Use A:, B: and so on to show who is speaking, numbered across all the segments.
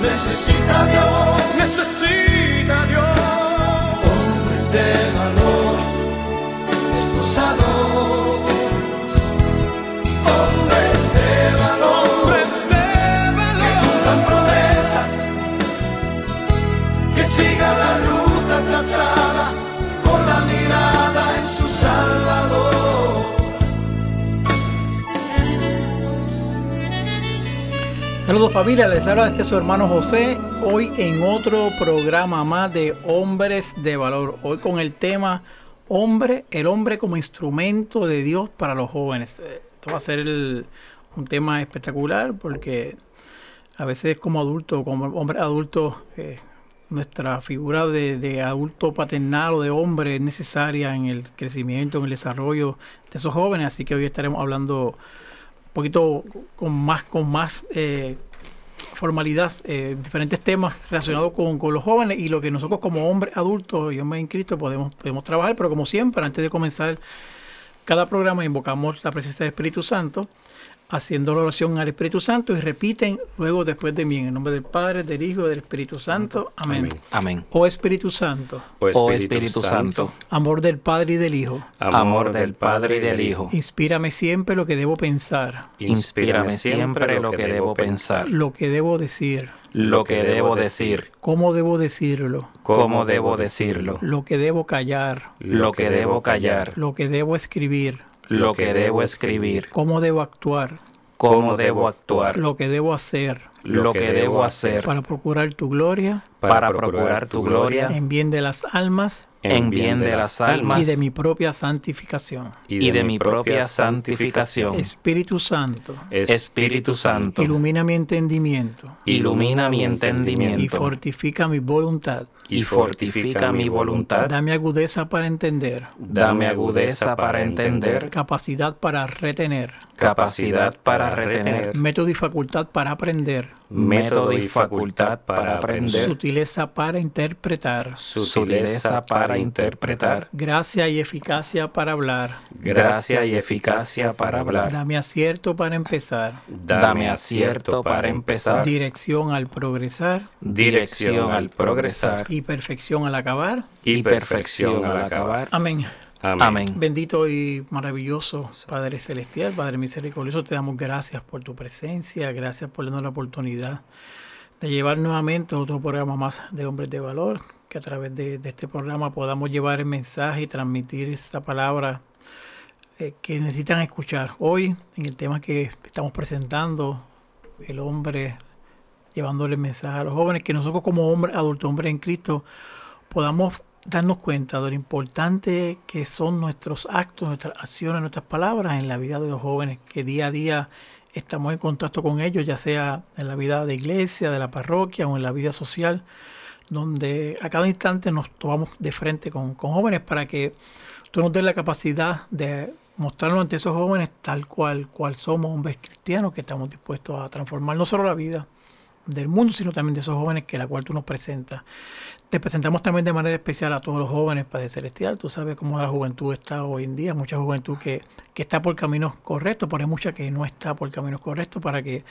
A: Necesita Dios, necesita Dios.
B: Saludos familia, les habla este su hermano José, hoy en otro programa más de Hombres de Valor, hoy con el tema Hombre, el hombre como instrumento de Dios para los jóvenes. Eh, Esto va a ser un tema espectacular porque a veces como adultos, como hombres adultos, eh, nuestra figura de, de adulto paternal o de hombre es necesaria en el crecimiento, en el desarrollo de esos jóvenes, así que hoy estaremos hablando poquito con más, con más eh, formalidad, eh, diferentes temas relacionados con, con los jóvenes y lo que nosotros como hombres adultos y hombres en Cristo podemos, podemos trabajar, pero como siempre, antes de comenzar cada programa invocamos la presencia del Espíritu Santo, haciendo la oración al Espíritu Santo y repiten luego después de mí, en el nombre del Padre, del Hijo y del Espíritu Santo. Amén.
C: Amén.
B: Oh Espíritu Santo,
C: Oh Espíritu Santo,
B: amor del Padre y del Hijo,
C: amor del Padre y del Hijo,
B: inspírame siempre lo que debo pensar,
C: inspírame siempre lo que debo pensar,
B: lo que debo decir,
C: lo que debo decir,
B: cómo debo decirlo,
C: cómo debo decirlo,
B: lo que debo callar,
C: lo que debo callar,
B: lo que debo escribir,
C: lo que debo escribir,
B: cómo debo actuar,
C: cómo debo actuar,
B: lo que debo hacer
C: lo que debo hacer
B: para procurar tu gloria
C: para procurar tu gloria
B: en bien de las almas
C: en bien de las almas.
B: y de mi propia santificación.
C: y de mi propia santificación.
B: Espíritu Santo,
C: Espíritu Santo,
B: ilumina mi entendimiento.
C: Ilumina mi
B: y
C: entendimiento
B: fortifica mi voluntad.
C: y fortifica mi voluntad.
B: Dame agudeza para entender,
C: Dame agudeza para entender,
B: capacidad para retener,
C: capacidad para retener,
B: método y facultad para aprender,
C: método y facultad para aprender,
B: sutileza para interpretar,
C: sutileza para interpretar,
B: gracia y eficacia para hablar.
C: gracia y eficacia para hablar.
B: Dame acierto para empezar,
C: Dame acierto para empezar,
B: dirección al progresar
C: dirección al progresar
B: y perfección al acabar.
C: y perfección al acabar.
B: Amén.
C: Amén.
B: Bendito y maravilloso Padre Celestial, Padre Misericordioso, te damos gracias por tu presencia, gracias por darnos la oportunidad de llevar nuevamente otro programa más de Hombres de Valor, que a través de, de este programa podamos llevar el mensaje y transmitir esta palabra eh, que necesitan escuchar. Hoy, en el tema que estamos presentando, el hombre llevándole el mensaje a los jóvenes, que nosotros como hombres, adultos, hombres en Cristo, podamos darnos cuenta de lo importante que son nuestros actos, nuestras acciones, nuestras palabras en la vida de los jóvenes, que día a día estamos en contacto con ellos, ya sea en la vida de iglesia, de la parroquia o en la vida social, donde a cada instante nos tomamos de frente con, jóvenes para que tú nos des la capacidad de mostrarnos ante esos jóvenes tal cual, cual somos hombres cristianos que estamos dispuestos a transformar no solo la vida del mundo, sino también de esos jóvenes que la cual tú nos presentas. Te presentamos también de manera especial a todos los jóvenes, Padre Celestial. Tú sabes cómo la juventud está hoy en día, mucha juventud que, que está por caminos correctos, pero hay mucha que no está por caminos correctos para que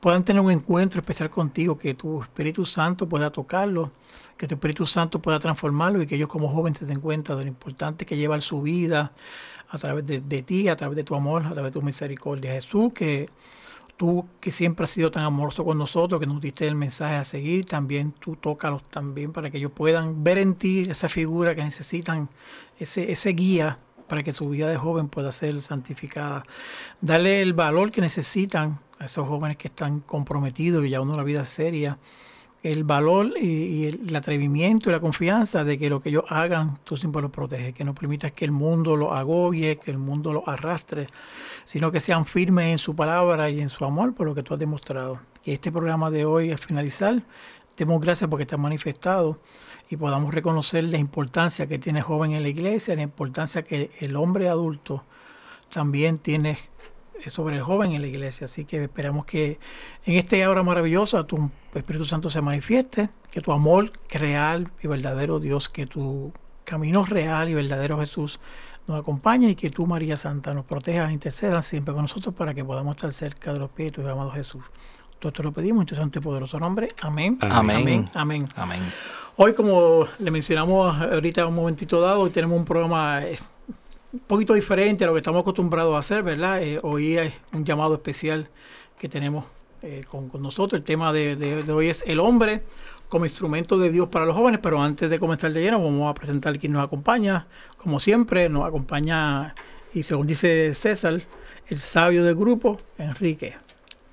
B: puedan tener un encuentro especial contigo, que tu Espíritu Santo pueda tocarlo, que tu Espíritu Santo pueda transformarlo y que ellos como jóvenes se den cuenta de lo importante que llevar su vida a través de ti, a través de tu amor, a través de tu misericordia. Jesús, que tú que siempre has sido tan amoroso con nosotros, que nos diste el mensaje a seguir, también tú tócalos también para que ellos puedan ver en ti esa figura que necesitan, ese, ese guía para que su vida de joven pueda ser santificada. Darle el valor que necesitan a esos jóvenes que están comprometidos y ya una vida seria, el valor y, el atrevimiento y la confianza de que lo que ellos hagan, tú siempre los proteges, que no permitas que el mundo los agobie, que el mundo los arrastre, sino que sean firmes en su palabra y en su amor por lo que tú has demostrado. Que este programa de hoy, al finalizar, demos gracias porque te has manifestado y podamos reconocer la importancia que tiene el joven en la iglesia, la importancia que el hombre adulto también tiene sobre el joven en la iglesia. Así que esperamos que en esta hora maravillosa tu Espíritu Santo se manifieste, que tu amor real y verdadero Dios, que tu camino real y verdadero Jesús nos acompañe y que tú, María Santa, nos protejas e intercedas siempre con nosotros para que podamos estar cerca de los pies de tu amado Jesús. Todo esto lo pedimos en tu santo y poderoso nombre. Amén.
C: Amén.
B: Amén.
C: Amén.
B: Hoy, como le mencionamos ahorita un momentito dado, hoy tenemos un programa un poquito diferente a lo que estamos acostumbrados a hacer, ¿verdad? Eh, hoy hay un llamado especial que tenemos eh, con, con nosotros. El tema de, de- hoy es el hombre como instrumento de Dios para los jóvenes, pero antes de comenzar de lleno vamos a presentar quien nos acompaña. Como siempre, nos acompaña, y según dice César, el sabio del grupo, Enrique.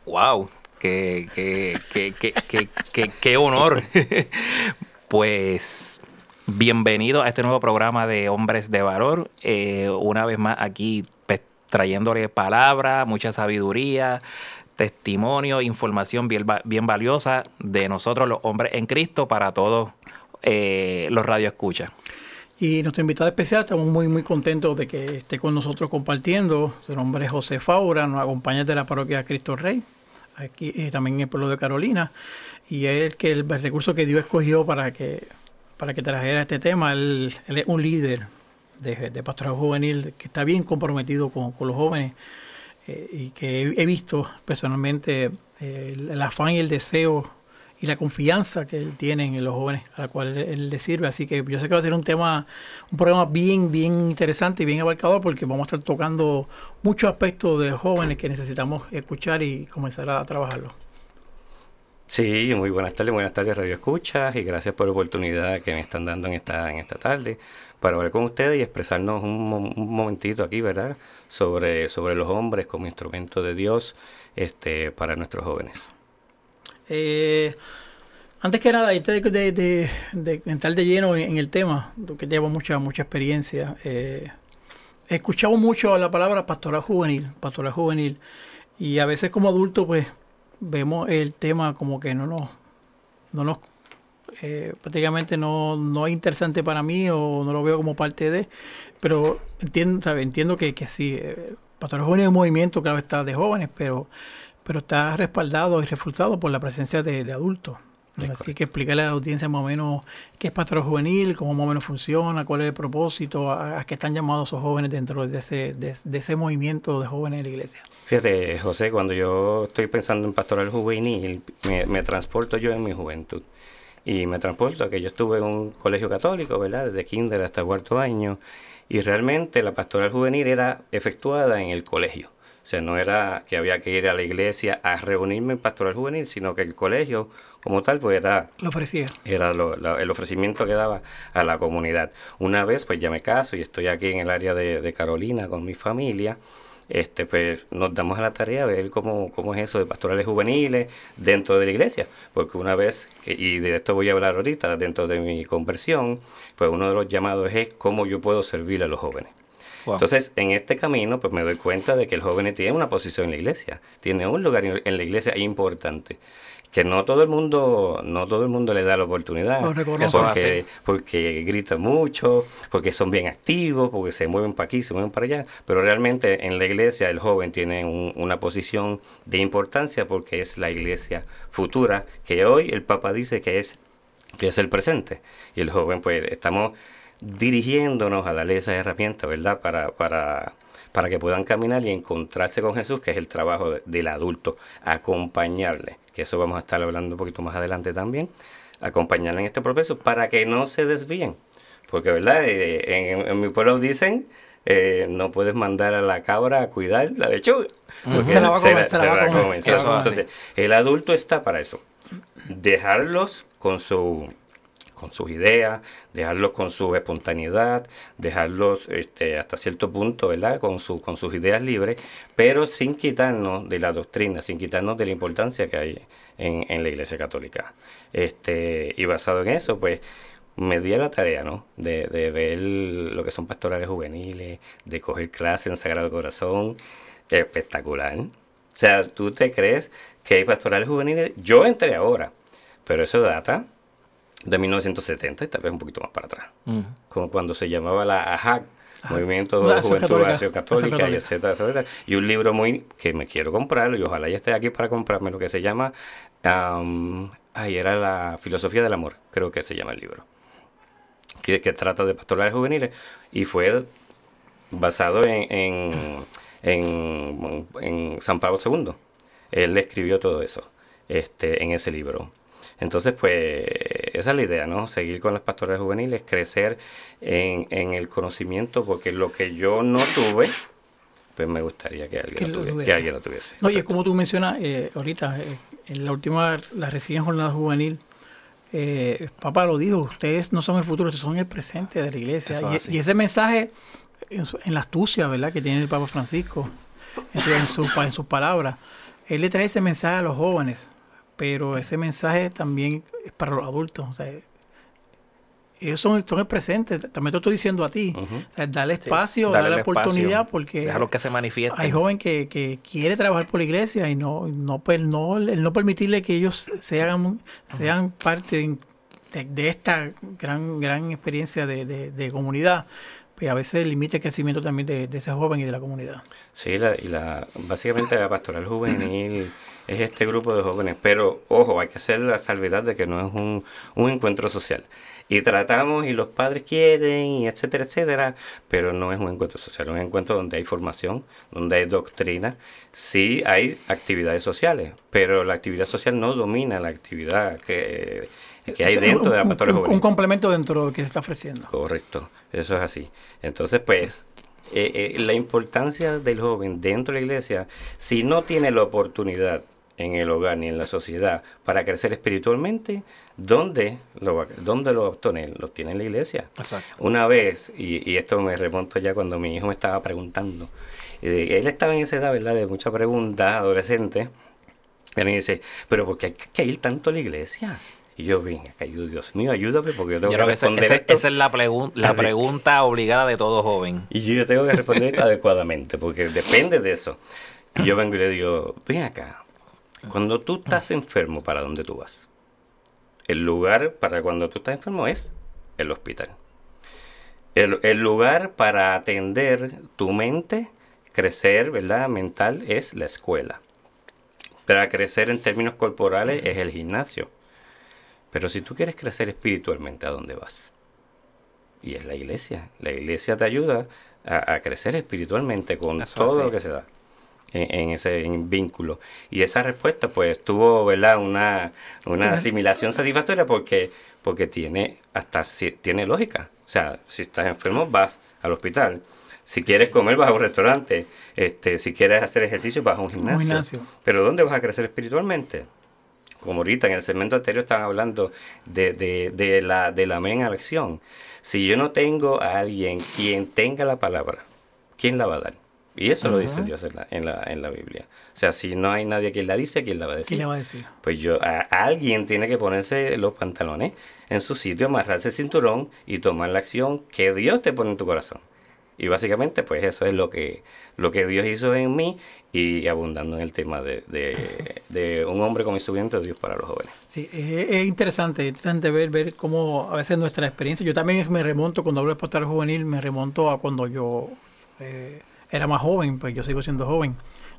C: Wow, qué, qué, qué, qué, qué- qué honor. pues bienvenido a este nuevo programa de Hombres de Valor. Eh, una vez más aquí pues, trayéndole palabra, mucha sabiduría, testimonio, información bien, va- bien valiosa de nosotros los hombres en Cristo para todos eh, los radioescuchas.
B: Y nuestro invitado especial, estamos muy muy contentos de que esté con nosotros compartiendo. Su nombre es José Faura, nos acompaña de la parroquia Cristo Rey, aquí eh, también en el pueblo de Carolina. Y es el, que, el, recurso que Dios escogió para que, para que trajera este tema. Él, es un líder de, de pastoral juvenil que está bien comprometido con, con los jóvenes eh, y que he, visto personalmente eh, el, el afán y el deseo y la confianza que él tiene en los jóvenes a la cual él, él le sirve. Así que yo sé que va a ser un tema, un programa bien, bien interesante y bien abarcador porque vamos a estar tocando muchos aspectos de jóvenes que necesitamos escuchar y comenzar a trabajarlo.
D: Sí, muy buenas tardes, buenas tardes Radio Escuchas y gracias por la oportunidad que me están dando en esta, en esta tarde para hablar con ustedes y expresarnos un, mo- un momentito aquí, ¿verdad? Sobre, sobre los hombres como instrumento de Dios este, para nuestros jóvenes.
B: Eh, antes que nada, antes de, de, entrar de lleno en, el tema, que llevo mucha, mucha experiencia, eh, he escuchado mucho la palabra pastoral juvenil, pastoral juvenil, y a veces como adultos pues vemos el tema como que no nos, no nos eh, prácticamente no, no es interesante para mí o no lo veo como parte de, pero entiendo, ¿sabe? entiendo que, que sí, eh, Pastoral Juvenil es un movimiento, claro, está de jóvenes, pero, pero está respaldado y reforzado por la presencia de, de adultos. Así que explicarle a la audiencia más o menos qué es Pastoral Juvenil, cómo más o menos funciona, cuál es el propósito, a, a qué están llamados esos jóvenes dentro de ese, de, de ese movimiento de jóvenes en la iglesia.
D: Fíjate, José, cuando yo estoy pensando en pastoral juvenil, me, me transporto yo en mi juventud. Y me transporto a que yo estuve en un colegio católico, ¿verdad? Desde kinder hasta cuarto año. Y realmente la pastoral juvenil era efectuada en el colegio. O sea, no era que había que ir a la iglesia a reunirme en pastoral juvenil, sino que el colegio como tal, pues era
B: Lo ofrecía.
D: era lo- el ofrecimiento que daba a la comunidad. Una vez, pues ya me caso y estoy aquí en el área de, de Carolina con mi familia. Este, pues nos damos a la tarea de ver cómo, cómo es eso de pastorales juveniles dentro de la iglesia. Porque una vez, y de esto voy a hablar ahorita, dentro de mi conversión, pues uno de los llamados es cómo yo puedo servir a los jóvenes.
C: Wow.
D: Entonces, en este camino, pues me doy cuenta de que el joven tiene una posición en la iglesia, tiene un lugar en la iglesia importante, que no todo el mundo, no todo el mundo le da la oportunidad, porque, porque gritan mucho, porque son bien activos, porque se mueven para aquí, se mueven para allá, pero realmente en la iglesia el joven tiene un- una posición de importancia porque es la iglesia futura, que hoy el Papa dice que es que es el presente. Y el joven, pues, estamos dirigiéndonos a darle esas herramientas, ¿verdad? Para, para, para que puedan caminar y encontrarse con Jesús, que es el trabajo de- del adulto, acompañarle, que eso vamos a estar hablando un poquito más adelante también, acompañarle en este proceso para que no se desvíen. Porque, ¿verdad? Eh, en, en mi pueblo dicen, eh, no puedes mandar a la cabra a cuidar la lechuga. porque
B: Se la va a comer, se la va a comer,
D: comen,
C: se la va a comer.
D: Entonces, el adulto está para eso. Dejarlos con su con sus ideas, dejarlos con su espontaneidad, dejarlos este, hasta cierto punto, ¿verdad? Con, su, con sus ideas libres, pero sin quitarnos de la doctrina, sin quitarnos de la importancia que hay en, en la Iglesia Católica. Este, y basado en eso, pues me di a la tarea, ¿no? De, de ver lo que son pastorales juveniles, de coger clases en Sagrado Corazón, espectacular. O sea, ¿tú te crees que hay pastorales juveniles? Yo entré ahora, pero eso data de 1970 y tal vez un poquito más para atrás. Como cuando se llamaba la AJAC, Movimiento
B: La
D: de
B: Acción
D: Juventud
B: Católica.
D: Acción
B: Acción
D: Católica, y
B: Católica.
D: etcétera, etcétera. Y un libro muy que me quiero comprar y ojalá ya esté aquí para comprarme lo que se llama, am, ay, era la filosofía del amor, creo que se llama el libro, que, que trata de pastorales juveniles y fue basado en, en, en- en San Pablo II. Él escribió todo eso este, en ese libro. Entonces, pues, esa es la idea, ¿no? Seguir con las pastorales juveniles, crecer en, en el conocimiento, porque lo que yo no tuve, pues me gustaría que alguien,
B: Que
D: lo, tuviese,
B: tuviera.
D: que alguien lo tuviese.
B: No, y es como tú mencionas eh, ahorita, eh, en la última, la recién jornada juvenil, eh, papá lo dijo, ustedes no son el futuro, ustedes son el presente de la iglesia.
C: Es
B: Y, ese mensaje, en, su- en la astucia, ¿verdad?, que tiene el Papa Francisco, en, su- en sus palabras, él le trae ese mensaje a los jóvenes, pero ese mensaje también es para los adultos. O sea, ellos son, son el presente, también te estoy diciendo a ti. O sea, dale
C: Sí,
B: espacio,
C: darle
B: dale
C: espacio,
B: oportunidad, porque
C: Déjalo que se manifieste.
B: hay joven que, que quiere trabajar por la iglesia y no no pues, no el no permitirle que ellos sean sean parte de, de- de esta gran gran experiencia de, de- comunidad pues a veces limita el crecimiento también de, de ese joven y de la comunidad
D: Sí, la, y la, básicamente la pastoral juvenil es este grupo de jóvenes, pero ojo, hay que hacer la salvedad de que no es un, un encuentro social. Y tratamos y los padres quieren y etcétera, etcétera, pero no es un encuentro social, es un encuentro donde hay formación, donde hay doctrina, sí hay actividades sociales, pero la actividad social no domina la actividad que, que hay dentro
B: un-
D: de la
B: un-
D: pastoral
B: un,
D: juvenil.
B: un complemento dentro de lo que se está ofreciendo
D: Correcto, eso es así. Entonces, pues, eh, eh, la importancia del joven dentro de la iglesia, si no tiene la oportunidad en el hogar ni en la sociedad para crecer espiritualmente, ¿dónde lo, dónde lo obtiene? Lo obtiene en la iglesia.
C: Exacto.
D: Una vez, y, y esto me remonto ya cuando mi hijo me estaba preguntando, eh, él estaba en esa edad, ¿verdad?, de mucha pregunta, adolescente, y me dice, pero ¿por qué hay que ir tanto a la iglesia? Y yo, acá, yo, Dios mío, ayúdame porque yo tengo
C: Yo
D: que
C: creo que
D: responder
C: esa-
D: esto.
C: esa es la, pregun- la
D: Así.
C: pregunta obligada de todo joven.
D: Y yo tengo que responder esto adecuadamente, porque depende de eso. Y yo vengo y le digo, ven acá, cuando tú estás enfermo, ¿para dónde tú vas? El lugar para cuando tú estás enfermo es el hospital. El, el lugar para atender tu mente, crecer, ¿verdad? Mental, es la escuela. Para crecer en términos corporales es el gimnasio. Pero si tú quieres crecer espiritualmente, ¿a dónde vas? Y es la iglesia. La iglesia te ayuda a, a crecer espiritualmente con
C: Eso
D: todo
C: así.
D: lo que se da en, en ese en vínculo. Y esa respuesta, pues, tuvo, ¿verdad? Una, una asimilación satisfactoria porque, porque tiene hasta tiene lógica. O sea, si estás enfermo, vas al hospital. Si quieres comer, vas a un restaurante. Este, si quieres hacer ejercicio, vas a un gimnasio.
B: gimnasio.
D: Pero ¿dónde vas a crecer espiritualmente? como ahorita en el segmento anterior estaban hablando de, de, de la, de la amén a la acción. Si yo no tengo a alguien quien tenga la palabra, ¿quién la va a dar? Y eso lo dice Dios en la, en, la, en la Biblia. O sea, si no hay nadie quien la dice, ¿quién la va a decir?
B: ¿qué le va a decir?
D: Pues yo, a, a alguien tiene que ponerse los pantalones en su sitio, amarrarse el cinturón y tomar la acción que Dios te pone en tu corazón. Y básicamente, pues eso es lo que, lo que Dios hizo en mí y abundando en el tema de, de, de un hombre como instrumento de Dios para los jóvenes.
B: Sí, es, es interesante, interesante ver, ver cómo a veces nuestra experiencia, yo también me remonto, cuando hablo de pastoral juvenil, me remonto a cuando yo eh, era más joven, pues yo sigo siendo joven.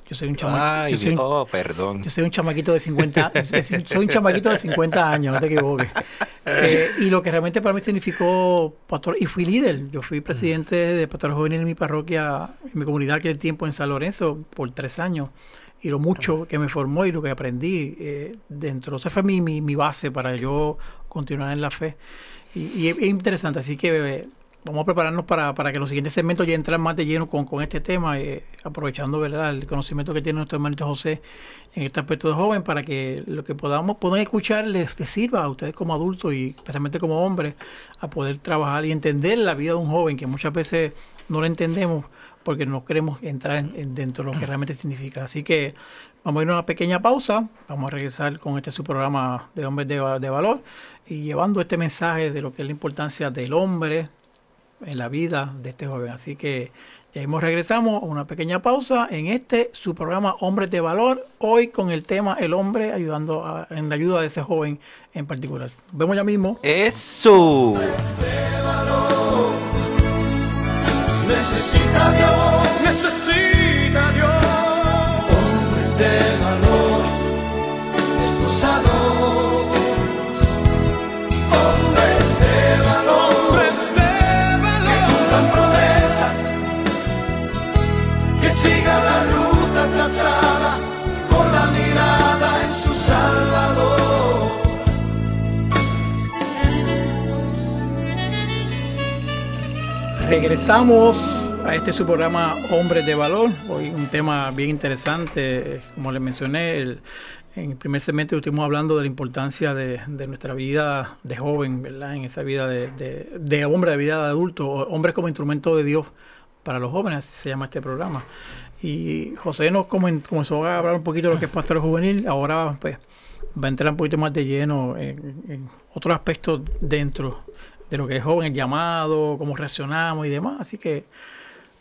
B: Yo soy un chamaquito.
C: Ay,
B: yo, soy un,
C: oh, perdón.
B: yo soy un chamaquito de 50 soy un chamaquito de 50 años, no te equivoques. Eh, y lo que realmente para mí significó pastor, y fui líder, yo fui presidente de pastoral juvenil en mi parroquia, en mi comunidad aquel tiempo en San Lorenzo, por tres años. Y lo mucho que me formó y lo que aprendí eh, dentro, esa fue mi, mi, mi base para yo continuar en la fe. Y, y es, es interesante, así que vamos a prepararnos para, para que los siguientes segmentos ya entren más de lleno con, con este tema, eh, aprovechando ¿verdad? el conocimiento que tiene nuestro hermanito José en este aspecto de joven, para que lo que podamos puedan escuchar les, les sirva a ustedes como adultos y especialmente como hombres a poder trabajar y entender la vida de un joven que muchas veces no lo entendemos porque no queremos entrar en- en dentro de lo que realmente significa. Así que vamos a ir a una pequeña pausa, vamos a regresar con este su programa de hombres de, de valor y llevando este mensaje de lo que es la importancia del hombre en la vida de este joven. Así que Y ahí regresamos a una pequeña pausa en este su programa Hombres de Valor, hoy con el tema El hombre ayudando a- en la ayuda de ese joven en particular. Nos vemos ya mismo.
C: Eso.
A: Necesita Dios
E: Necesita
B: Regresamos a este su programa Hombres de Valor. Hoy un tema bien interesante, como les mencioné, en el primer segmento estuvimos hablando de la importancia de, nuestra vida de joven, ¿verdad? En esa vida de, hombre, de vida de adulto, hombres como instrumento de Dios para los jóvenes, así se llama este programa. Y José nos comen- comenzó a hablar un poquito de lo que es pastor juvenil, ahora pues va a entrar un poquito más de lleno en, en otros aspectos dentro de lo que es joven, el llamado, cómo reaccionamos y demás. Así que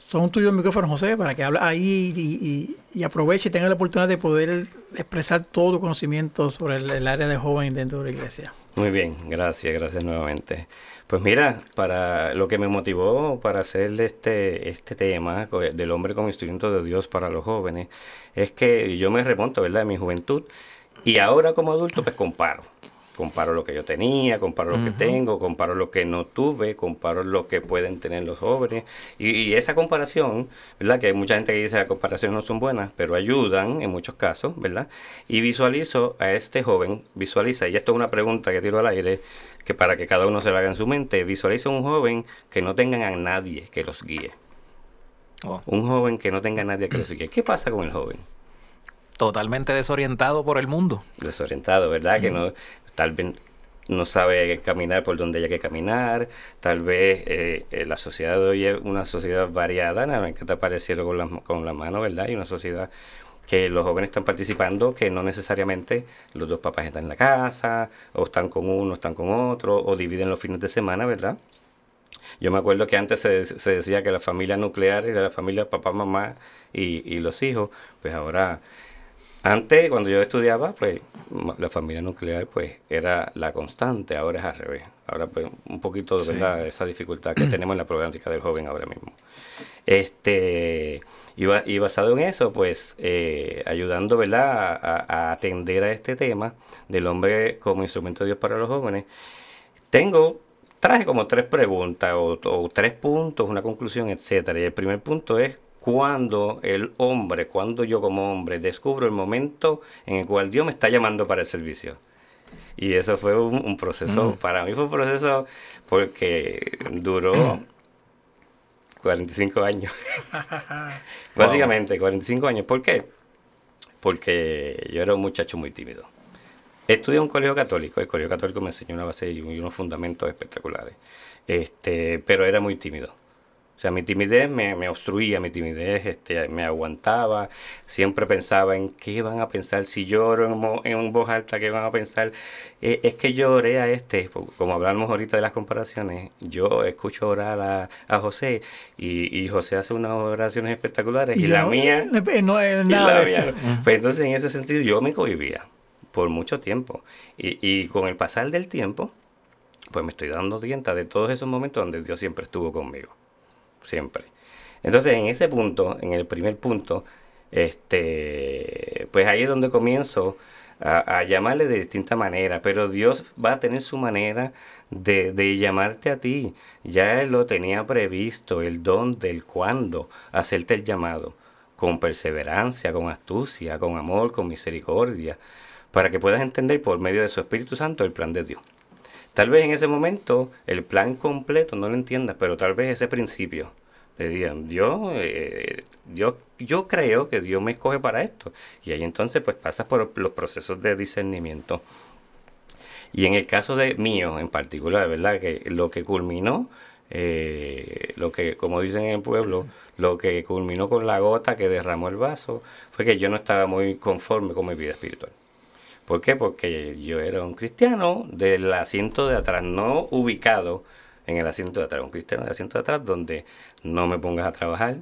B: son tuyos el micrófono, José, para que hable ahí y, aproveche y tenga la oportunidad de poder expresar todo tu conocimiento sobre el, área de joven dentro de la iglesia.
D: Muy bien, gracias, gracias nuevamente. Pues mira, para lo que me motivó para hacer este, este tema del hombre como instrumento de Dios para los jóvenes es que yo me remonto, ¿verdad?, de mi juventud y ahora como adulto pues comparo. Comparo lo que yo tenía, comparo lo que tengo, comparo lo que no tuve, comparo lo que pueden tener los jóvenes. Y, y esa comparación, ¿verdad? Que hay mucha gente que dice que las comparaciones no son buenas, pero ayudan en muchos casos, ¿verdad? Y visualizo a este joven, visualiza, y esto es una pregunta que tiro al aire, que para que cada uno se la haga en su mente, visualiza un joven que no tengan a nadie que los guíe.
C: Oh,
D: Un joven que no tenga a nadie que los guíe. ¿Qué pasa con el joven?
C: Totalmente desorientado por el mundo.
D: desorientado, ¿verdad? Que no, tal vez no sabe caminar por donde haya que caminar, tal vez eh, eh, la sociedad de hoy es una sociedad variada, nada más que te apareciendo con la, con la mano, ¿verdad? Y una sociedad que los jóvenes están participando, que no necesariamente los dos papás están en la casa, o están con uno, están con otro, o dividen los fines de semana, ¿verdad? Yo me acuerdo que antes se, se decía que la familia nuclear era la familia papá, mamá y, y los hijos, pues ahora antes, cuando yo estudiaba, pues la familia nuclear pues era la constante, ahora es al revés. Ahora pues un poquito de
C: Sí.
D: verdad esa dificultad que tenemos en la problemática del joven ahora mismo. Este y, ba- y basado en eso, pues eh, ayudando ¿verdad? A atender a este tema del hombre como instrumento de Dios para los jóvenes, tengo traje como tres preguntas o, o tres puntos, una conclusión, etcétera. Y el primer punto es cuando el hombre, cuando yo como hombre descubro el momento en el cual Dios me está llamando para el servicio. Y eso fue un, un proceso, para mí fue un proceso porque duró 45 años. Básicamente, 45 años. ¿Por qué? Porque yo era un muchacho muy tímido. Estudié en un colegio católico, el colegio católico me enseñó una base y unos fundamentos espectaculares, este, pero era muy tímido. O sea, mi timidez me, me obstruía, mi timidez este, me aguantaba, siempre pensaba en qué van a pensar si lloro en, mo- en voz alta, qué van a pensar. Eh, es que yo oré a este, como hablamos ahorita de las comparaciones, yo escucho orar a, a José y, y José hace unas oraciones espectaculares y, la mía...
B: no es
D: Y
B: nada
D: la Pues entonces en ese sentido yo me cohibía por mucho tiempo. Y, y con el pasar del tiempo, pues me estoy dando cuenta de todos esos momentos donde Dios siempre estuvo conmigo. Siempre. Entonces en ese punto, en el primer punto, este, pues ahí es donde comienzo a, llamarle de distinta manera, pero Dios va a tener su manera de, de llamarte a ti. Ya Él lo tenía previsto, el don del cuándo, hacerte el llamado, con perseverancia, con astucia, con amor, con misericordia, para que puedas entender por medio de su Espíritu Santo el plan de Dios. Tal vez en ese momento el plan completo no lo entiendas, pero tal vez ese principio le digan, Dios, eh, Dios, yo creo que Dios me escoge para esto. Y ahí entonces pues pasas por los procesos de discernimiento. Y en el caso de mío en particular, ¿verdad? Que lo que culminó, eh, lo que, como dicen en el pueblo, lo que culminó con la gota que derramó el vaso, fue que yo no estaba muy conforme con mi vida espiritual. ¿Por qué? Porque yo era un cristiano del asiento de atrás, no ubicado en el asiento de atrás, un cristiano del asiento de atrás donde no me pongas a trabajar,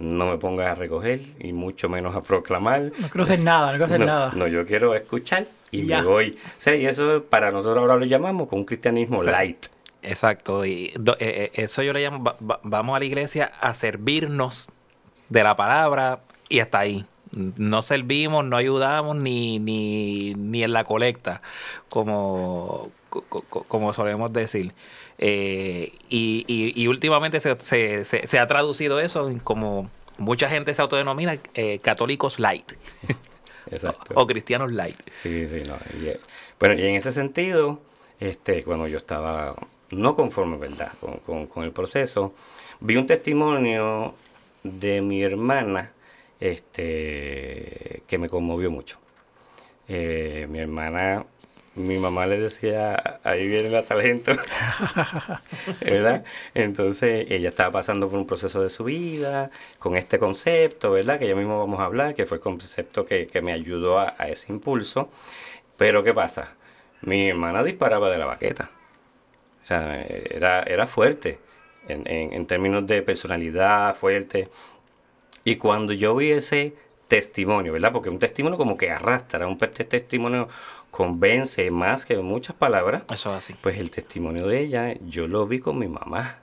D: no me pongas a recoger y mucho menos a proclamar.
B: No hacer nada, no
D: no,
B: nada.
D: no, yo quiero escuchar y
B: Ya.
D: me voy. O sea, y eso para nosotros ahora lo llamamos con un cristianismo light.
C: Exacto, y do- eh, eh, eso yo le llamo, va- va- vamos a la iglesia a servirnos de la palabra y hasta ahí. No servimos, no ayudamos ni, ni, ni en la colecta, como, co- co- como solemos decir. Eh, y, y- y últimamente se, se- se- se ha traducido eso en como mucha gente se autodenomina eh, católicos light
D: Exacto.
C: o cristianos light.
D: Sí, sí, no. y, eh, bueno, y en ese sentido, este, cuando yo estaba no conforme, ¿verdad?, con, con- con el proceso, vi un testimonio de mi hermana este, que me conmovió mucho. Eh, mi hermana, mi mamá le decía, ahí viene la sargento, ¿verdad? Entonces ella estaba pasando por un proceso de su vida con este concepto, ¿verdad? Que ya mismo vamos a hablar, que fue el concepto que, que me ayudó a, a ese impulso. Pero ¿qué pasa? Mi hermana disparaba de la baqueta. O sea, era, era fuerte en, en- en términos de personalidad, fuerte. Y cuando yo vi ese testimonio, ¿verdad? Porque un testimonio como que arrastra, un testimonio convence más que muchas palabras.
C: Eso es así.
D: Pues el testimonio de ella, yo lo vi con mi mamá.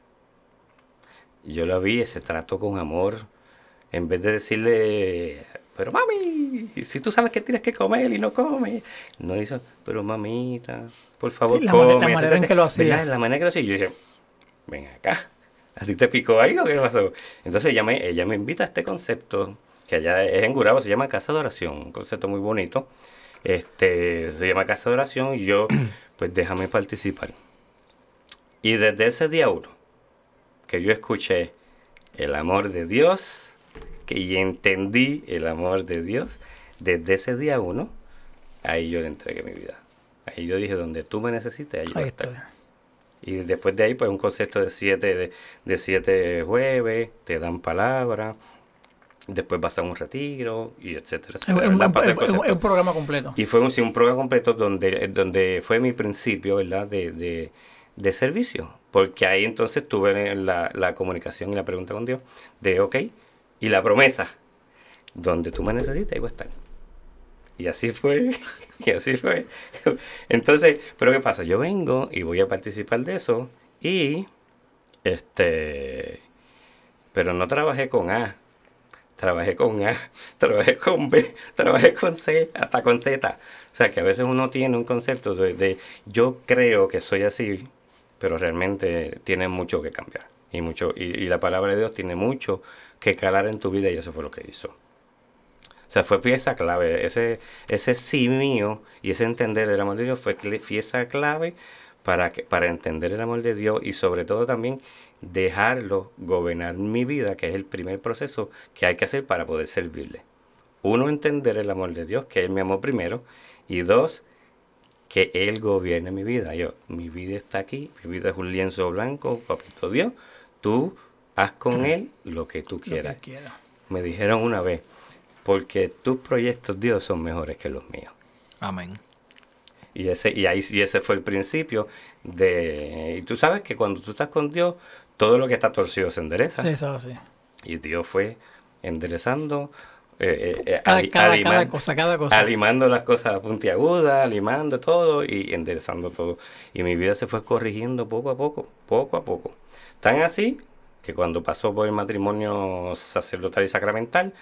D: Yo la vi, ese trato con amor. En vez de decirle, pero mami, si tú sabes que tienes que comer y no comes. No hizo, pero mamita, por favor,
B: Sí, la manera- la
D: come.
B: manera en que lo hacía.
D: ¿verdad? La manera que lo hacía. Yo dije, ven acá, ¿a ti te picó algo? ¿Qué pasó? Entonces ella me, ella me invita a este concepto, que allá es en Gurabo, se llama Casa de Oración, un concepto muy bonito. Este, se llama Casa de Oración y yo, pues déjame participar. Y desde ese día uno, que yo escuché el amor de Dios, que y entendí el amor de Dios, desde ese día uno, ahí yo le entregué mi vida. Ahí yo dije, donde tú me necesites, ahí,
B: Ahí
D: estar. Y después de ahí, pues un concepto de siete, de, de siete jueves, te dan palabra, después vas a un retiro, y etcétera,
B: Es
D: etcétera.
B: es- un programa completo.
D: Y fue un, sí, un programa completo donde, donde fue mi principio, ¿verdad? De, de, de servicio. Porque ahí entonces tuve la, la comunicación y la pregunta con Dios de, ok, y la promesa, donde tú me necesites, ahí voy a estar. Y así fue, y así fue. Entonces, pero ¿qué pasa? Yo vengo y voy a participar de eso y, este, pero no trabajé con A, trabajé con A, trabajé con B, trabajé con C, hasta con Z. O sea que a veces uno tiene un concepto de, de yo creo que soy así, pero realmente tiene mucho que cambiar. Y, mucho, y, y la palabra de Dios tiene mucho que calar en tu vida y eso fue lo que hizo. O sea, fue pieza clave. Ese, ese sí mío y ese entender el amor de Dios fue pieza clave para, que, para entender el amor de Dios y sobre todo también dejarlo gobernar mi vida, que es el primer proceso que hay que hacer para poder servirle. Uno, entender el amor de Dios, que Él me amó primero. Y dos, que Él gobierne mi vida. Yo, mi vida está aquí, mi vida es un lienzo blanco, papito Dios. Tú haz con Él lo que tú
B: Lo que
D: quieras.
B: quiera.
D: Me dijeron una vez, porque tus proyectos, Dios, son mejores que los míos.
C: Amén.
D: Y ese, y ahí y ese fue el principio de. Y tú sabes que cuando tú estás con Dios, todo lo que está torcido se endereza.
B: Sí, eso es así.
D: Y Dios fue enderezando. eh, eh, eh,
B: Cada,
D: ali-
B: cada,
D: aliman-
B: cada cosa, cada cosa.
D: Alimando las cosas puntiagudas, limando todo y enderezando todo. Y mi vida se fue corrigiendo poco a poco, poco a poco. Tan así que cuando pasó por el matrimonio sacerdotal y sacramental,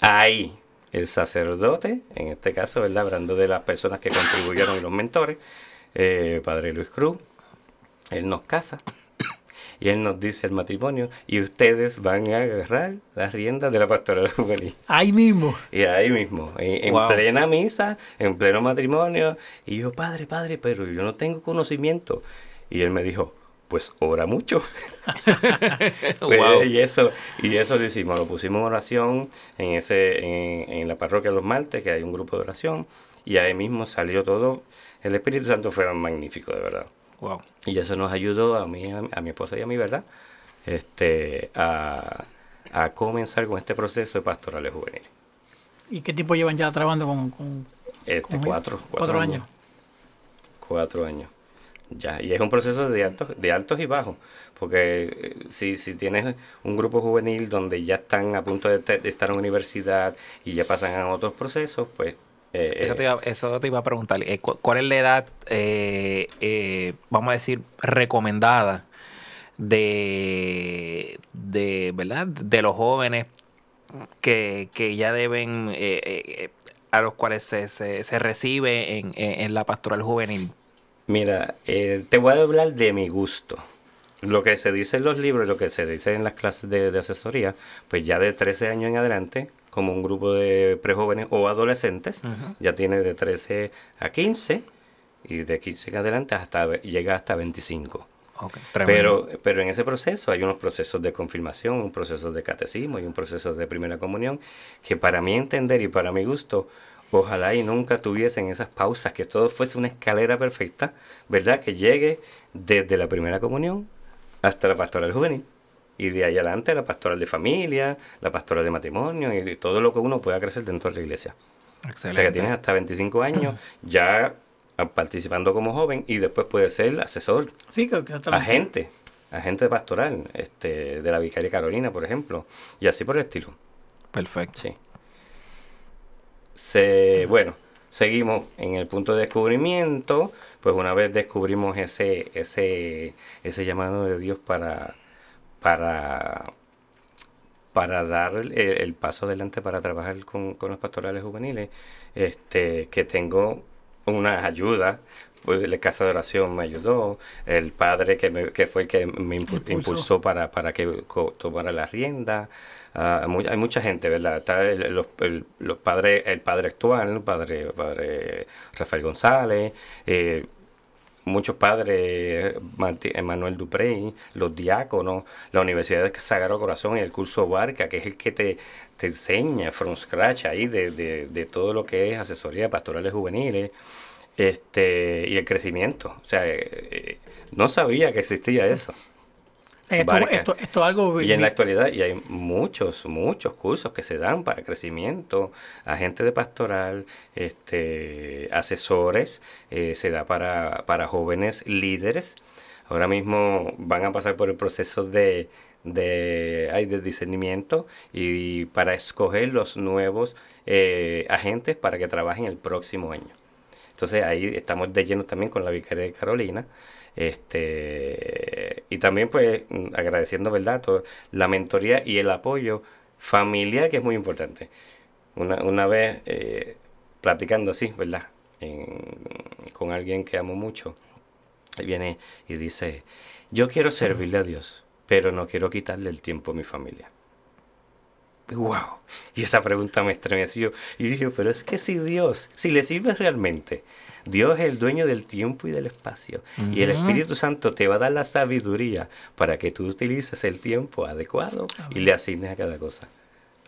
D: ahí el sacerdote, en este caso, ¿verdad? Hablando de las personas que contribuyeron y los mentores, eh, Padre Luis Cruz, él nos casa y él nos dice el matrimonio y ustedes van a agarrar las riendas de la pastoral juvenil.
B: Ahí mismo.
D: Y ahí mismo, en, en
C: Wow.
D: plena misa, en pleno matrimonio. Y yo, padre, padre, pero yo no tengo conocimiento. Y él me dijo, pues ora mucho. Pues,
C: Wow.
D: Y eso, y eso lo hicimos, lo pusimos en oración en ese, en, en la parroquia de los martes, que hay un grupo de oración, y ahí mismo salió todo. El Espíritu Santo fue magnífico, de verdad.
C: Wow.
D: Y eso nos ayudó a mí, a, a mi esposa y a mí, ¿verdad? Este, a, a comenzar con este proceso de pastorales juveniles.
B: ¿Y qué tiempo llevan ya trabajando con, con
D: Este,
B: con
D: cuatro,
B: Cuatro años.
D: Cuatro años. Ya, y es un proceso de altos, de altos y bajos, porque eh, si, si tienes un grupo juvenil donde ya están a punto de, te- de estar en universidad y ya pasan a otros procesos, pues... eh,
C: Eso te, iba, eso te iba a preguntar. eh, cu- ¿Cuál es la edad, eh, eh, vamos a decir, recomendada de, de, ¿verdad? de los jóvenes que, que ya deben, eh, eh, eh, a los cuales se, se, se recibe en, en- en la pastoral juvenil?
D: Mira, eh, te voy a hablar de mi gusto. Lo que se dice en los libros, lo que se dice en las clases de, de asesoría, pues ya de 13 años en adelante, como un grupo de prejóvenes o adolescentes, ya tiene de 13 a 15 y de 15 en adelante hasta llega hasta 25.
C: Ok, tremendo.
D: Pero, pero en ese proceso hay unos procesos de confirmación, un proceso de catecismo y un proceso de primera comunión que para mi entender y para mi gusto, ojalá y nunca tuviesen esas pausas, que todo fuese una escalera perfecta, ¿verdad? Que llegue desde la primera comunión hasta la pastoral juvenil. Y de ahí adelante la pastoral de familia, la pastoral de matrimonio y todo lo que uno pueda crecer dentro de la iglesia. O sea
C: Excelente.
D: que tienes hasta 25 años ya participando como joven y después puedes ser asesor
B: Sí, que,
D: agente, agente pastoral, este, de la Vicaria Carolina, por ejemplo, y así por el estilo.
C: Perfecto.
D: Sí. Bueno, seguimos en el punto de descubrimiento, pues una vez descubrimos ese, ese, ese llamado de Dios para, para, para dar el, paso adelante para trabajar con, con los pastorales juveniles, este, que tengo una ayuda, pues la casa de oración me ayudó, el padre que, me- que fue el que me impu-
B: Impulsó.
D: impulsó para, para que tomara la rienda. Ah, hay mucha gente, ¿verdad? Está el, los, el- los padres, el padre actual, el padre, padre Rafael González, eh, muchos padres, Manuel Duprey, los diáconos, la Universidad de Sagrado Corazón y el curso Barca, que es el que te, te enseña from scratch ahí de, de, de todo lo que es asesoría pastorales juveniles este y el crecimiento. O sea, eh, eh, no sabía que existía eso.
B: esto,
D: Barca.
B: esto, esto es algo
D: Y en la actualidad y hay muchos, muchos cursos que se dan para crecimiento, agente de pastoral, este, asesores, eh, se da para, para jóvenes líderes. Ahora mismo van a pasar por el proceso de, de, ay, de discernimiento y para escoger los nuevos eh, agentes para que trabajen el próximo año. Entonces ahí estamos de lleno también con la Vicaria de Carolina. Este, y también pues agradeciendo, ¿verdad? Todo, la mentoría y el apoyo familiar que es muy importante. Una, una vez eh, platicando así, ¿verdad? Con alguien que amo mucho, viene y dice, yo quiero servirle a Dios, pero no quiero quitarle el tiempo a mi familia. ¡Wow! Y esa pregunta me estremeció. Y dije, pero es que si Dios, si le sirves realmente, Dios es el dueño del tiempo y del espacio. Y el. Espíritu Santo te va a dar la sabiduría para que tú utilices el tiempo adecuado y le asignes a cada cosa.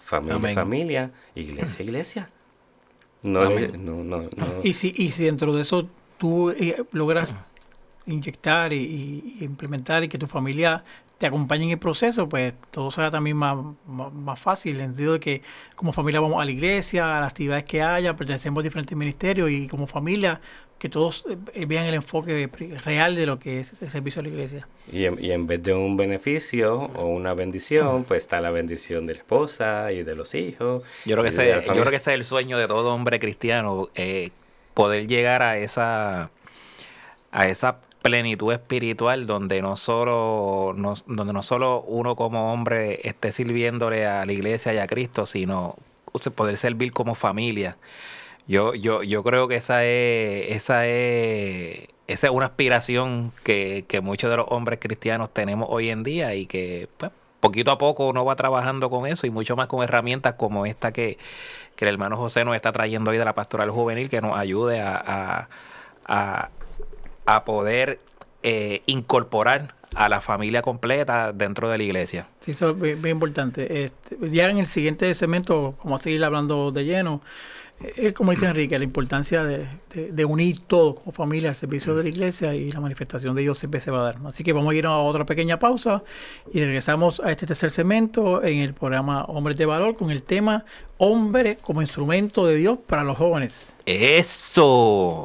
D: Familia,
C: Amén.
D: familia, iglesia, iglesia. No, no, no, no.
B: Y si, y si dentro de eso tú eh, logras inyectar y- y implementar y que tu familia te acompañe en el proceso, pues todo será también más, más, más fácil, en el sentido de que como familia vamos a la iglesia, a las actividades que haya, pertenecemos a diferentes ministerios y como familia que todos eh, vean el enfoque real de lo que es el servicio a la iglesia.
D: Y en, y en vez de un beneficio o una bendición, pues está la bendición de la esposa y de los hijos.
C: Yo creo que ese, yo creo que ese es el sueño de todo hombre cristiano, eh, poder llegar a esa a esa plenitud espiritual donde no solo no- donde no solo uno como hombre esté sirviéndole a la iglesia y a Cristo, sino poder servir como familia. Yo, yo, yo creo que esa es, esa es, esa es una aspiración que, que muchos de los hombres cristianos tenemos hoy en día y que pues, poquito a poco uno va trabajando con eso y mucho más con herramientas como esta que, que el hermano José nos está trayendo hoy de la pastoral juvenil que nos ayude a, a- a poder eh, incorporar a la familia completa dentro de la iglesia.
B: Sí, eso es bien, bien importante. Este, ya en el siguiente segmento, vamos a seguir hablando de lleno. eh, Es como dice Enrique, la importancia de, de- de unir todo como familia al servicio de la iglesia y la manifestación de Dios siempre se va a dar. Así que vamos a ir a otra pequeña pausa y regresamos a este tercer segmento en el programa Hombres de Valor con el tema Hombre como instrumento de Dios para los jóvenes.
C: Eso.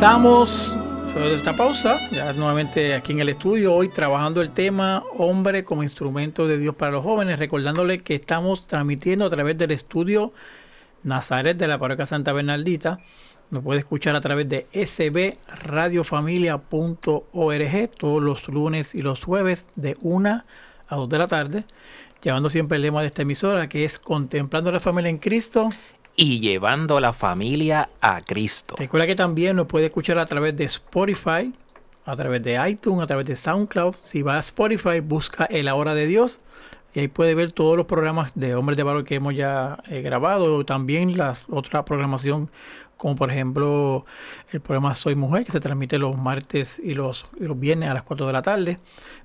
B: Regresamos de esta pausa, ya nuevamente aquí en el estudio, hoy trabajando el tema hombre como instrumento de Dios para los jóvenes, recordándole que estamos transmitiendo a través del estudio Nazaret de la parroquia Santa Bernardita. Nos puede escuchar a través de sbradiofamilia.org todos los lunes y los jueves de 1 a 2 de la tarde, llevando siempre el lema de esta emisora que es Contemplando la familia en Cristo
C: Y llevando la familia a Cristo.
B: Recuerda que también nos puede escuchar a través de Spotify, a través de iTunes, a través de SoundCloud. Si va a Spotify, busca El Hora de Dios y ahí puede ver todos los programas de Hombres de Valor que hemos ya eh, grabado. También la otra programación, como por ejemplo el programa Soy Mujer, que se transmite los martes y los, y los viernes a las 4 de la tarde.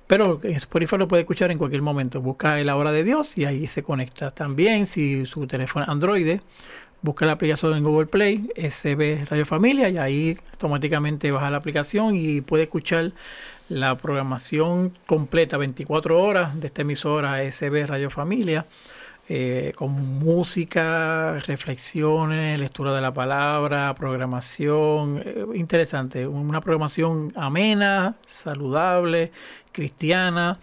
B: Pero en Spotify lo puede escuchar en cualquier momento. Busca El Hora de Dios y ahí se conecta. También, si su teléfono es Android, busca la aplicación en Google Play, SB Radio Familia, y ahí automáticamente baja la aplicación y puede escuchar la programación completa, 24 horas de esta emisora SB Radio Familia, eh, con música, reflexiones, lectura de la palabra, programación, eh, interesante, una programación amena, saludable, cristiana,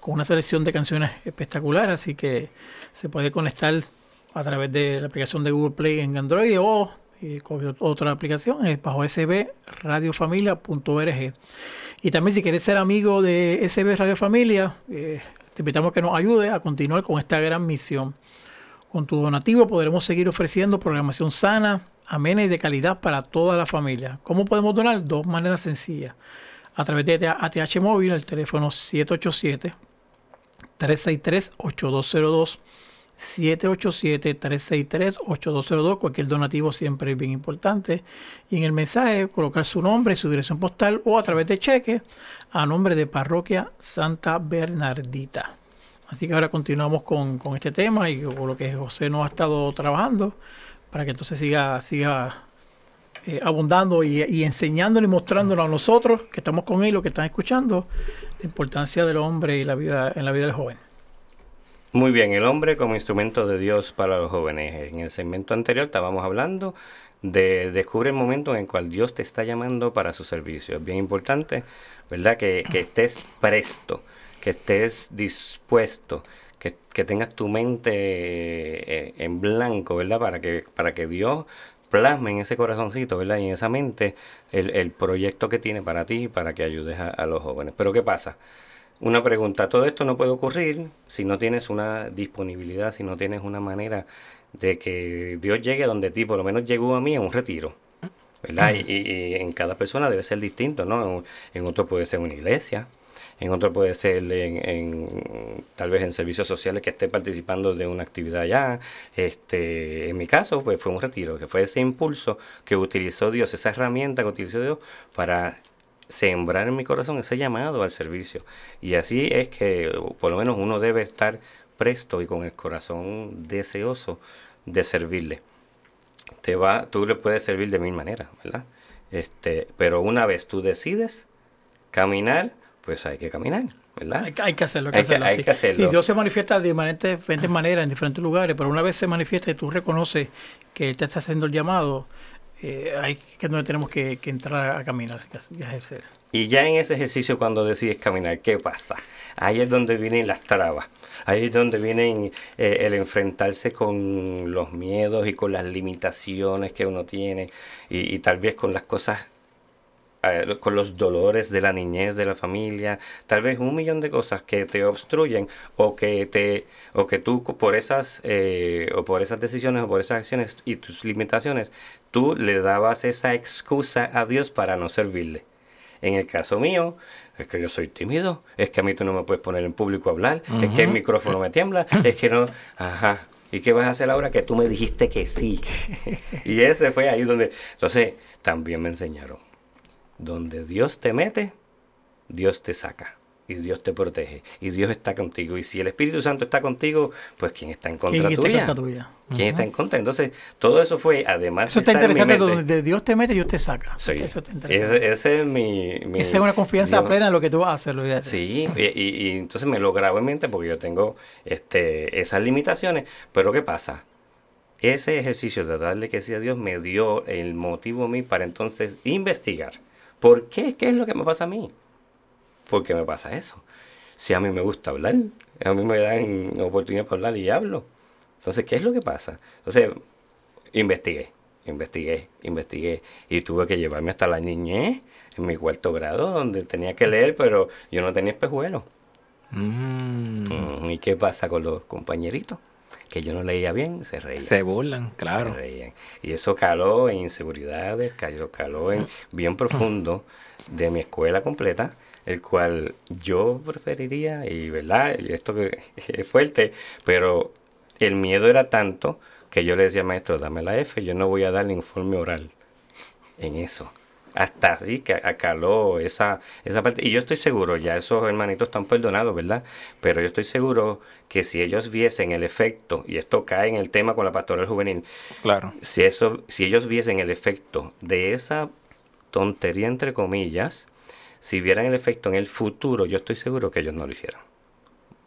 B: con una selección de canciones espectacular, así que se puede conectar a través de la aplicación de Google Play en Android o eh, otra aplicación es bajo sbradiofamilia.org. Y también si quieres ser amigo de SB Radio Familia, eh, te invitamos a que nos ayude a continuar con esta gran misión. Con tu donativo podremos seguir ofreciendo programación sana, amena y de calidad para toda la familia. ¿Cómo podemos donar? Dos maneras sencillas. A través de ATH Móvil, el teléfono 787 363 8202 787-363-8202. Cualquier donativo siempre es bien importante. Y en el mensaje colocar su nombre, su dirección postal o a través de cheque a nombre de Parroquia Santa Bernardita. Así que ahora continuamos con, con este tema y con lo que José nos ha estado trabajando para que entonces siga, siga eh, abundando y, y enseñándole y mostrándonos a nosotros que estamos con él, los que están escuchando, la importancia del hombre y la vida en la vida del joven.
D: Muy bien, el hombre como instrumento de Dios para los jóvenes. En el segmento anterior estábamos hablando de descubre el momento en el cual Dios te está llamando para su servicio. Es bien importante, ¿verdad? Que, que estés presto, que estés dispuesto, que, que tengas tu mente eh, en blanco, ¿verdad? Para que, para que Dios plasme en ese corazoncito, ¿verdad? Y en esa mente el, el proyecto que tiene para ti, para que ayudes a, a los jóvenes. Pero ¿qué pasa? Una pregunta, todo esto no puede ocurrir si no tienes una disponibilidad, si no tienes una manera de que Dios llegue donde ti, por lo menos llegó a mí en un retiro, ¿verdad? Y, y- y en cada persona debe ser distinto, ¿no? En, en otro puede ser una iglesia, en otro puede ser en, en- tal vez en servicios sociales que esté participando de una actividad allá. Este, en mi caso, pues fue un retiro, que fue ese impulso que utilizó Dios, esa herramienta que utilizó Dios para sembrar en mi corazón ese llamado al servicio. Y así es que por lo menos uno debe estar presto y con el corazón deseoso de servirle. Te va, tú le puedes servir de mil maneras, ¿verdad? Este, pero una vez tú decides caminar, pues hay que caminar, ¿verdad?
B: Hay, que- hay que hacerlo, hay que
D: Hay que-
B: hacerlo.
D: hay
B: sí.
D: que hacerlo.
B: Sí, Dios se manifiesta de manera- diferentes maneras en diferentes lugares, pero una vez se manifiesta y tú reconoces que Él te está haciendo el llamado, eh, ahí que es donde tenemos que, entrar a caminar y a ejercer.
D: Y ya en ese ejercicio cuando decides caminar, ¿qué pasa? Ahí es donde vienen las trabas, ahí es donde vienen eh, el enfrentarse con los miedos y con las limitaciones que uno tiene y tal vez con las cosas, eh, con los dolores de la niñez de la familia, tal vez un millón de cosas que te obstruyen o que te o que tú por esas eh, o por esas decisiones o por esas acciones y tus limitaciones tú le dabas esa excusa a Dios para no servirle. En el caso mío, es que yo soy tímido, es que a mí tú no me puedes poner en público a hablar, es que el micrófono me tiembla, es que no, ajá. ¿Y qué vas a hacer ahora que tú me dijiste que sí? y ese fue ahí donde, entonces, también me enseñaron, donde Dios te mete, Dios te saca. Y Dios te protege. Y Dios está contigo. Y si el Espíritu Santo está contigo, pues ¿quién está en contra
B: ¿Quién está
D: tuya?
B: contra tuya?
D: ¿Quién está en contra? Entonces, todo eso fue, además
B: Eso está interesante,
D: mente-
B: donde Dios te mete, Dios te saca.
D: Sí.
B: Eso está interesante.
D: Ese, ese es mi, mi-
B: Esa es una confianza
D: Dios-
B: plena en lo que tú vas a hacer, olvídate.
D: Sí, y, y- y entonces me lo grabo en mente porque yo tengo este, esas limitaciones. Pero ¿qué pasa? Ese ejercicio de darle que sí a Dios me dio el motivo a mí para entonces investigar. ¿Por qué? ¿Qué es lo que me pasa a mí? ¿Por qué me pasa eso? Si a mí me gusta hablar, a mí me dan oportunidad para hablar y hablo. Entonces, ¿qué es lo que pasa? Entonces, investigué, investigué, investigué y tuve que llevarme hasta la niñez en mi cuarto grado donde tenía que leer, pero yo no tenía espejuelos.
C: Mm,
D: ¿Y qué pasa con los compañeritos? Que yo no leía bien, se reían.
C: se burlan,
D: se
C: claro.
D: reían. Y eso caló en inseguridades, caló, caló en bien profundo de mi escuela completa, el cual yo preferiría, y verdad, esto que es fuerte, pero el miedo era tanto que yo le decía maestro, dame la F, yo no voy a dar el informe oral en eso. Hasta así que acaló esa, esa parte. Y yo estoy seguro, ya esos hermanitos están perdonados, ¿verdad? Pero yo estoy seguro que si ellos viesen el efecto, y esto cae en el tema con la pastoral juvenil,
C: Claro.
D: si, eso, si ellos viesen el efecto de esa tontería, entre comillas, si vieran el efecto en el futuro, yo estoy seguro que ellos no lo hicieran.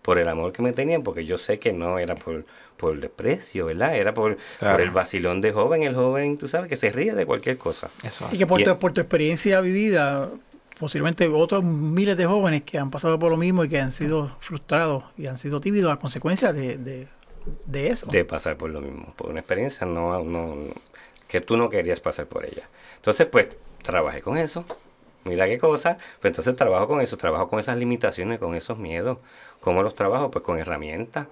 D: Por el amor que me tenían, porque yo sé que no era por, por el desprecio, ¿verdad? Era por,
C: Claro.
D: por el vacilón de joven. El joven, tú sabes, que se ríe de cualquier cosa.
C: Eso
B: Y que por,
D: Y-
B: tu, por tu experiencia vivida, posiblemente otros miles de jóvenes que han pasado por lo mismo y que han sido frustrados y han sido tímidos a consecuencia de, de, de eso.
D: de pasar por lo mismo, por una experiencia no, no, que tú no querías pasar por ella. Entonces, pues, trabajé con eso. Mira qué cosa. Pues entonces trabajo con eso, trabajo con esas limitaciones, con esos miedos. ¿Cómo los trabajo? Pues con herramientas.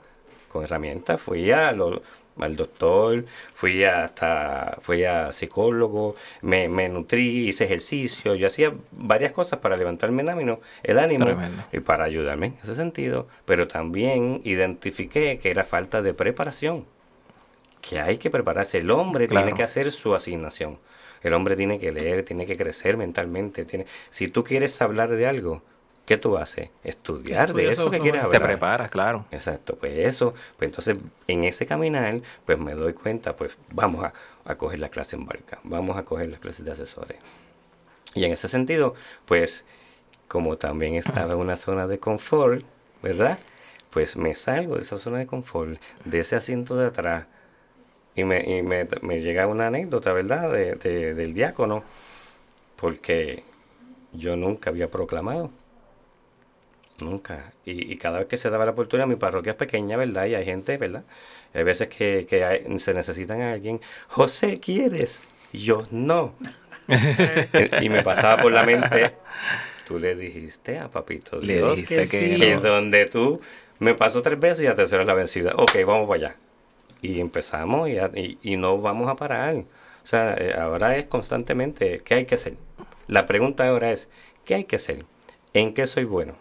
D: Con herramientas. Fui a lo- al doctor, fui hasta, fui a psicólogo, me, me nutrí, hice ejercicio, yo hacía varias cosas para levantarme el ánimo, el ánimo
C: Tremendo.
D: y para ayudarme en ese sentido, pero también identifiqué que era falta de preparación, que hay que prepararse, el hombre
C: Claro.
D: tiene que hacer su asignación, el hombre tiene que leer, tiene que crecer mentalmente, tiene, si tú quieres hablar de algo, ¿qué tú haces? Estudiar de eso que quieres
B: eso.
C: Se
D: hablar.
C: prepara, claro.
D: Exacto, pues eso, pues entonces en ese caminar, pues me doy cuenta, pues vamos a, a coger la clase en barca, vamos a coger las clases de asesores. Y en ese sentido, pues como también estaba en una zona de confort, ¿verdad? Pues me salgo de esa zona de confort, de ese asiento de atrás, y me, y me, me llega una anécdota, ¿verdad? De, de- del diácono, porque yo nunca había proclamado. Nunca. Y, y cada vez que se daba la oportunidad, mi parroquia es pequeña, ¿verdad? Y hay gente, ¿verdad? Hay veces que, que hay- se necesitan a alguien. José, ¿quieres? Y yo, no. y me pasaba por la mente, tú le dijiste a papito
C: Le dijiste
B: que
C: que,
D: donde tú me pasó tres veces y la tercera es la vencida. Ok, vamos para allá. Y empezamos y, a- y- y no vamos a parar. O sea, eh, ahora es constantemente, ¿qué hay que hacer? La pregunta ahora es, ¿qué hay que hacer? ¿En qué soy bueno?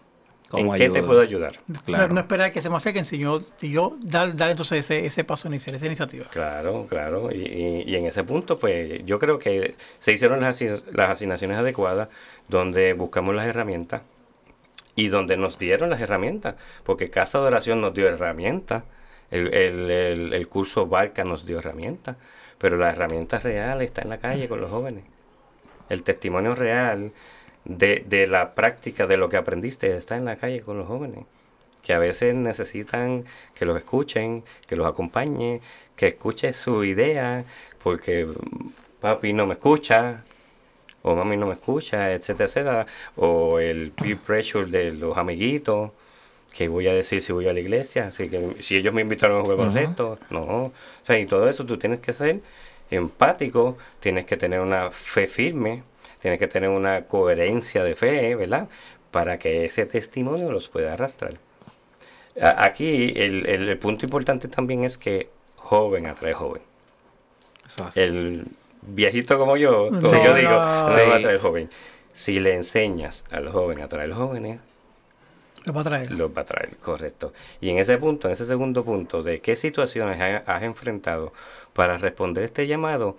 D: ¿En
C: ¿Cómo
D: qué te puedo ayudar?
C: Claro.
B: No, no esperar que se me acerquen, sino y yo dar, dar entonces ese, ese paso inicial, esa iniciativa.
D: Claro, claro. Y, y- y en ese punto, pues yo creo que se hicieron las, las asignaciones adecuadas, donde buscamos las herramientas y donde nos dieron las herramientas, porque Casa de Oración nos dio herramientas, el, el- el- curso Barca nos dio herramientas, pero la herramienta real está en la calle con los jóvenes. El testimonio real de, de la práctica de lo que aprendiste está en la calle con los jóvenes que a veces necesitan que los escuchen, que los acompañe, que escuche su idea, porque papi no me escucha, o mami no me escucha, etcétera, etcétera, o el peer pressure de los amiguitos, que voy a decir si voy a la iglesia, así que si ellos me invitaron a jugar baloncesto, no, o sea, y todo eso tú tienes que ser empático, tienes que tener una fe firme, tienes que tener una coherencia de fe, ¿verdad? Para que ese testimonio los pueda arrastrar. A- Aquí el, el- el punto importante también es que joven atrae joven.
C: Eso así.
D: El viejito como yo,
B: No,
D: como yo digo,
B: no.
D: no
C: Sí.
D: va a atraer joven. Si le enseñas al joven a traer jóvenes,
B: Lo va a traer.
D: los va a traer, correcto. Y en ese punto, en ese segundo punto, de qué situaciones ha- has enfrentado para responder este llamado,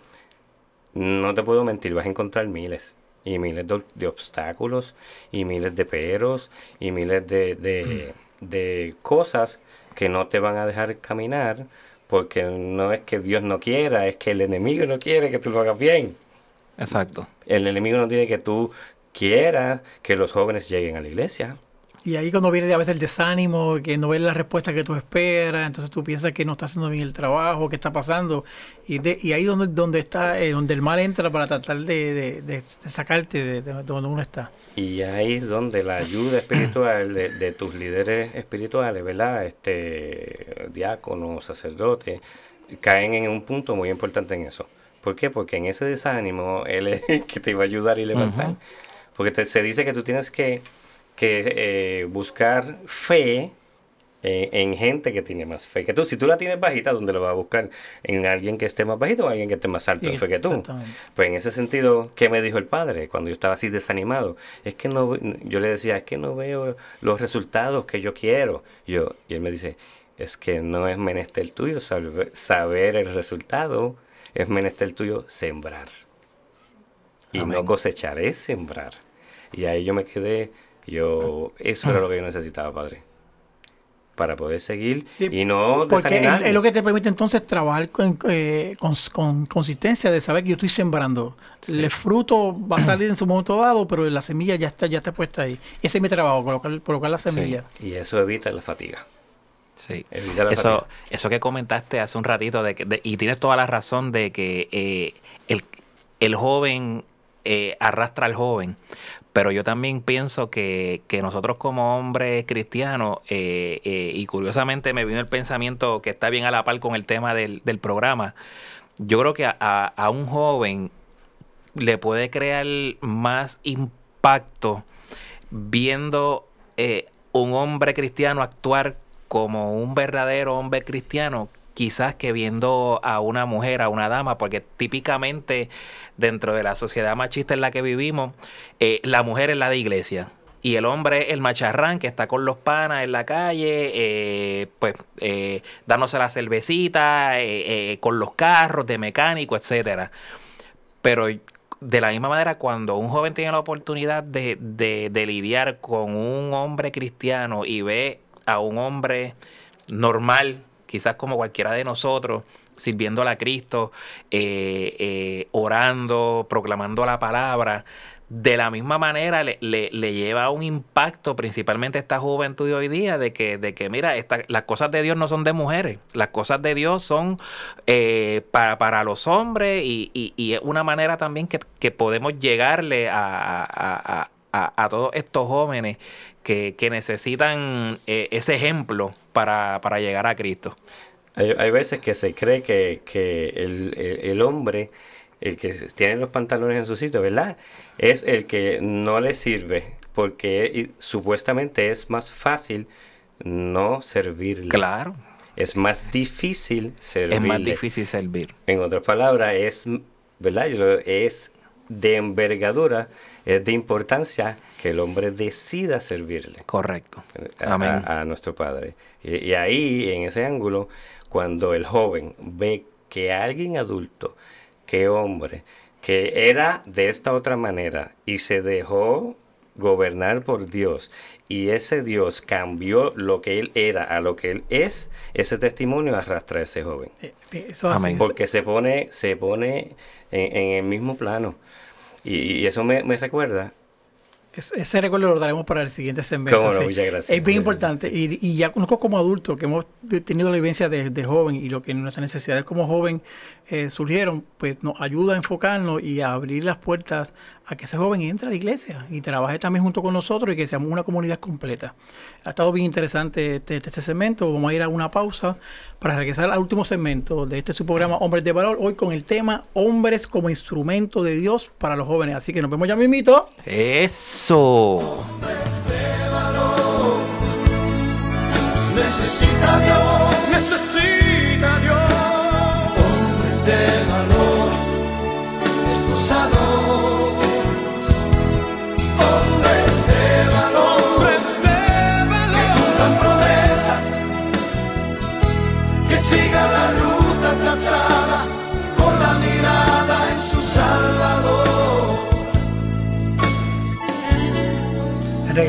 D: no te puedo mentir, vas a encontrar miles y miles de, de obstáculos y miles de peros y miles de, de, de cosas que no te van a dejar caminar porque no es que Dios no quiera, es que el enemigo no quiere que tú lo hagas bien.
C: Exacto.
D: El enemigo no tiene que tú quieras que los jóvenes lleguen a la iglesia.
B: Y ahí cuando viene a veces el desánimo, que no ves la respuesta que tú esperas, entonces tú piensas que no está haciendo bien el trabajo, que está pasando. Y, de, y ahí donde, donde está, eh, donde el mal entra para tratar de, de- de- de sacarte de, de donde uno está.
D: Y ahí es donde la ayuda espiritual de, de tus líderes espirituales, ¿verdad? Este, diáconos, sacerdotes, caen en un punto muy importante en eso. ¿Por qué? Porque en ese desánimo él es el que te va a ayudar y levantar. Porque te- se dice que tú tienes que, que eh, buscar fe en, en gente que tiene más fe que tú. Si tú la tienes bajita, ¿dónde lo vas a buscar? En alguien que esté más bajito o alguien que esté más alto
B: Sí,
D: en fe que tú. Pues en ese sentido, ¿qué me dijo el padre cuando yo estaba así desanimado? Es que no, yo le decía, es que no veo los resultados que yo quiero. Yo, y él me dice, es que no es menester tuyo saber, saber el resultado, es menester tuyo sembrar. Y no cosechar, es sembrar. Y ahí yo me quedé, yo, eso era lo que yo necesitaba, padre. Para poder seguir
B: Sí,
D: y no
B: Porque es, lo que te permite entonces trabajar con, eh, con, con consistencia de saber que yo estoy sembrando. El fruto va a salir en su momento dado, pero la semilla ya está, ya está puesta ahí. Ese es mi trabajo, colocar, colocar la semilla.
D: Y eso evita la fatiga.
C: Sí.
D: Evita la
C: Eso,
D: fatiga.
C: eso que comentaste hace un ratito, de que, de- y tienes toda la razón de que eh, el, el joven eh, arrastra al joven, pero yo también pienso que, que nosotros como hombres cristianos, eh, eh, y curiosamente me vino el pensamiento que está bien a la par con el tema del, del programa, yo creo que a, a- un joven le puede crear más impacto viendo eh, un hombre cristiano actuar como un verdadero hombre cristiano, quizás que viendo a una mujer, a una dama, porque típicamente dentro de la sociedad machista en la que vivimos, eh, la mujer es la de iglesia. Y el hombre el macharrán que está con los panas en la calle, eh, pues eh, dándose la cervecita, con los carros de mecánico, etcétera. Pero de la misma manera, cuando un joven tiene la oportunidad de, de- de lidiar con un hombre cristiano y ve a un hombre normal, quizás como cualquiera de nosotros, sirviendo a Cristo, eh, eh, orando, proclamando la palabra, de la misma manera le, le- le lleva un impacto, principalmente a esta juventud de hoy día, de que, de que mira, esta- las cosas de Dios no son de mujeres, las cosas de Dios son eh, para, para los hombres y, y- es una manera también que, que podemos llegarle a, a- a- a- a todos estos jóvenes que, que necesitan eh, ese ejemplo para, para llegar a Cristo.
D: Hay, hay veces que se cree que, que el, el- el hombre, el que tiene los pantalones en su sitio, ¿verdad? Es el que no le sirve, porque supuestamente es más fácil no servirle.
C: Claro,
D: Es más difícil servirle.
C: es más difícil servir.
D: En otras palabras, es, ¿verdad? Es de envergadura, es de importancia que el hombre decida servirle
C: Correcto.
D: a,
C: Amén.
D: a- a nuestro Padre. Y, y ahí, en ese ángulo, cuando el joven ve que alguien adulto, que hombre, que era de esta otra manera y se dejó gobernar por Dios y ese Dios cambió lo que él era a lo que él es, ese testimonio arrastra a ese joven.
B: Eh, eh, eso.
C: Amén.
D: Porque se pone, se pone en, en el mismo plano. Y, y eso me, me recuerda
B: Es- Ese recuerdo lo daremos para el siguiente.
D: Cómo no, muchas gracias.
B: Es bien importante. Y, y ya nosotros como adultos que hemos tenido la vivencia de, de joven y lo que nuestras necesidades como joven eh, surgieron, pues nos ayuda a enfocarnos y a abrir las puertas a que ese joven entre a la iglesia y trabaje también junto con nosotros y que seamos una comunidad completa. Ha estado bien interesante este, este segmento. Vamos a ir a una pausa para regresar al último segmento de este su programa Hombres de Valor, hoy con el tema Hombres como instrumento de Dios para los jóvenes. Así que nos vemos ya mismito.
C: Eso.
A: Necesita Dios
E: necesita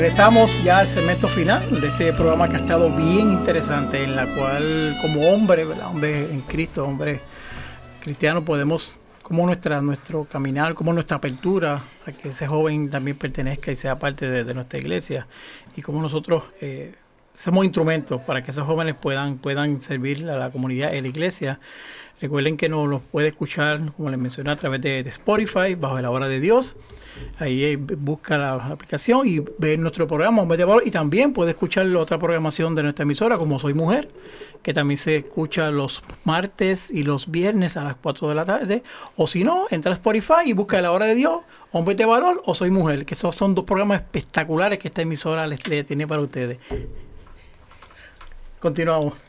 B: Regresamos ya al segmento final de este programa que ha estado bien interesante, en la cual como hombre, hombre en Cristo, hombre cristiano, podemos, como nuestra, nuestro caminar, como nuestra apertura a que ese joven también pertenezca y sea parte de, nuestra iglesia, y como nosotros eh, somos instrumentos para que esos jóvenes puedan, puedan servir a la comunidad y la iglesia. Recuerden que nos los puede escuchar, como les mencioné, a través de, Spotify, bajo la hora de Dios. Ahí eh, busca la aplicación y ve nuestro programa Hombres de Valor y también puede escuchar la otra programación de nuestra emisora como Soy Mujer, que también se escucha los martes y los viernes a las 4 de la tarde. O si no, entra a Spotify y busca la hora de Dios, Hombres de Valor o Soy Mujer, que esos son dos programas espectaculares que esta emisora les, les tiene para ustedes. Continuamos.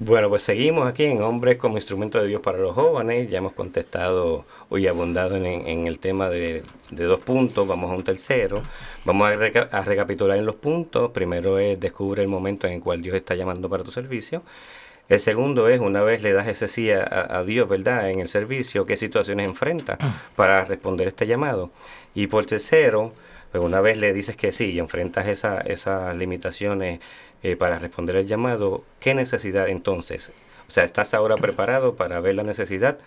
D: Bueno, pues seguimos aquí en Hombres como instrumento de Dios para los jóvenes. Ya hemos contestado hoy abundado en, en el tema de, de dos puntos. Vamos a un tercero. Vamos a, reca- a recapitular en los puntos. Primero es descubre el momento en el cual Dios está llamando para tu servicio. El segundo es, una vez le das ese sí a, a Dios, ¿verdad? En el servicio, ¿qué situaciones enfrenta para responder este llamado? Y por tercero, pues una vez le dices que sí y enfrentas esa- esas limitaciones eh, para responder el llamado, ¿qué necesidad entonces? O sea, ¿estás ahora preparado para ver la necesidad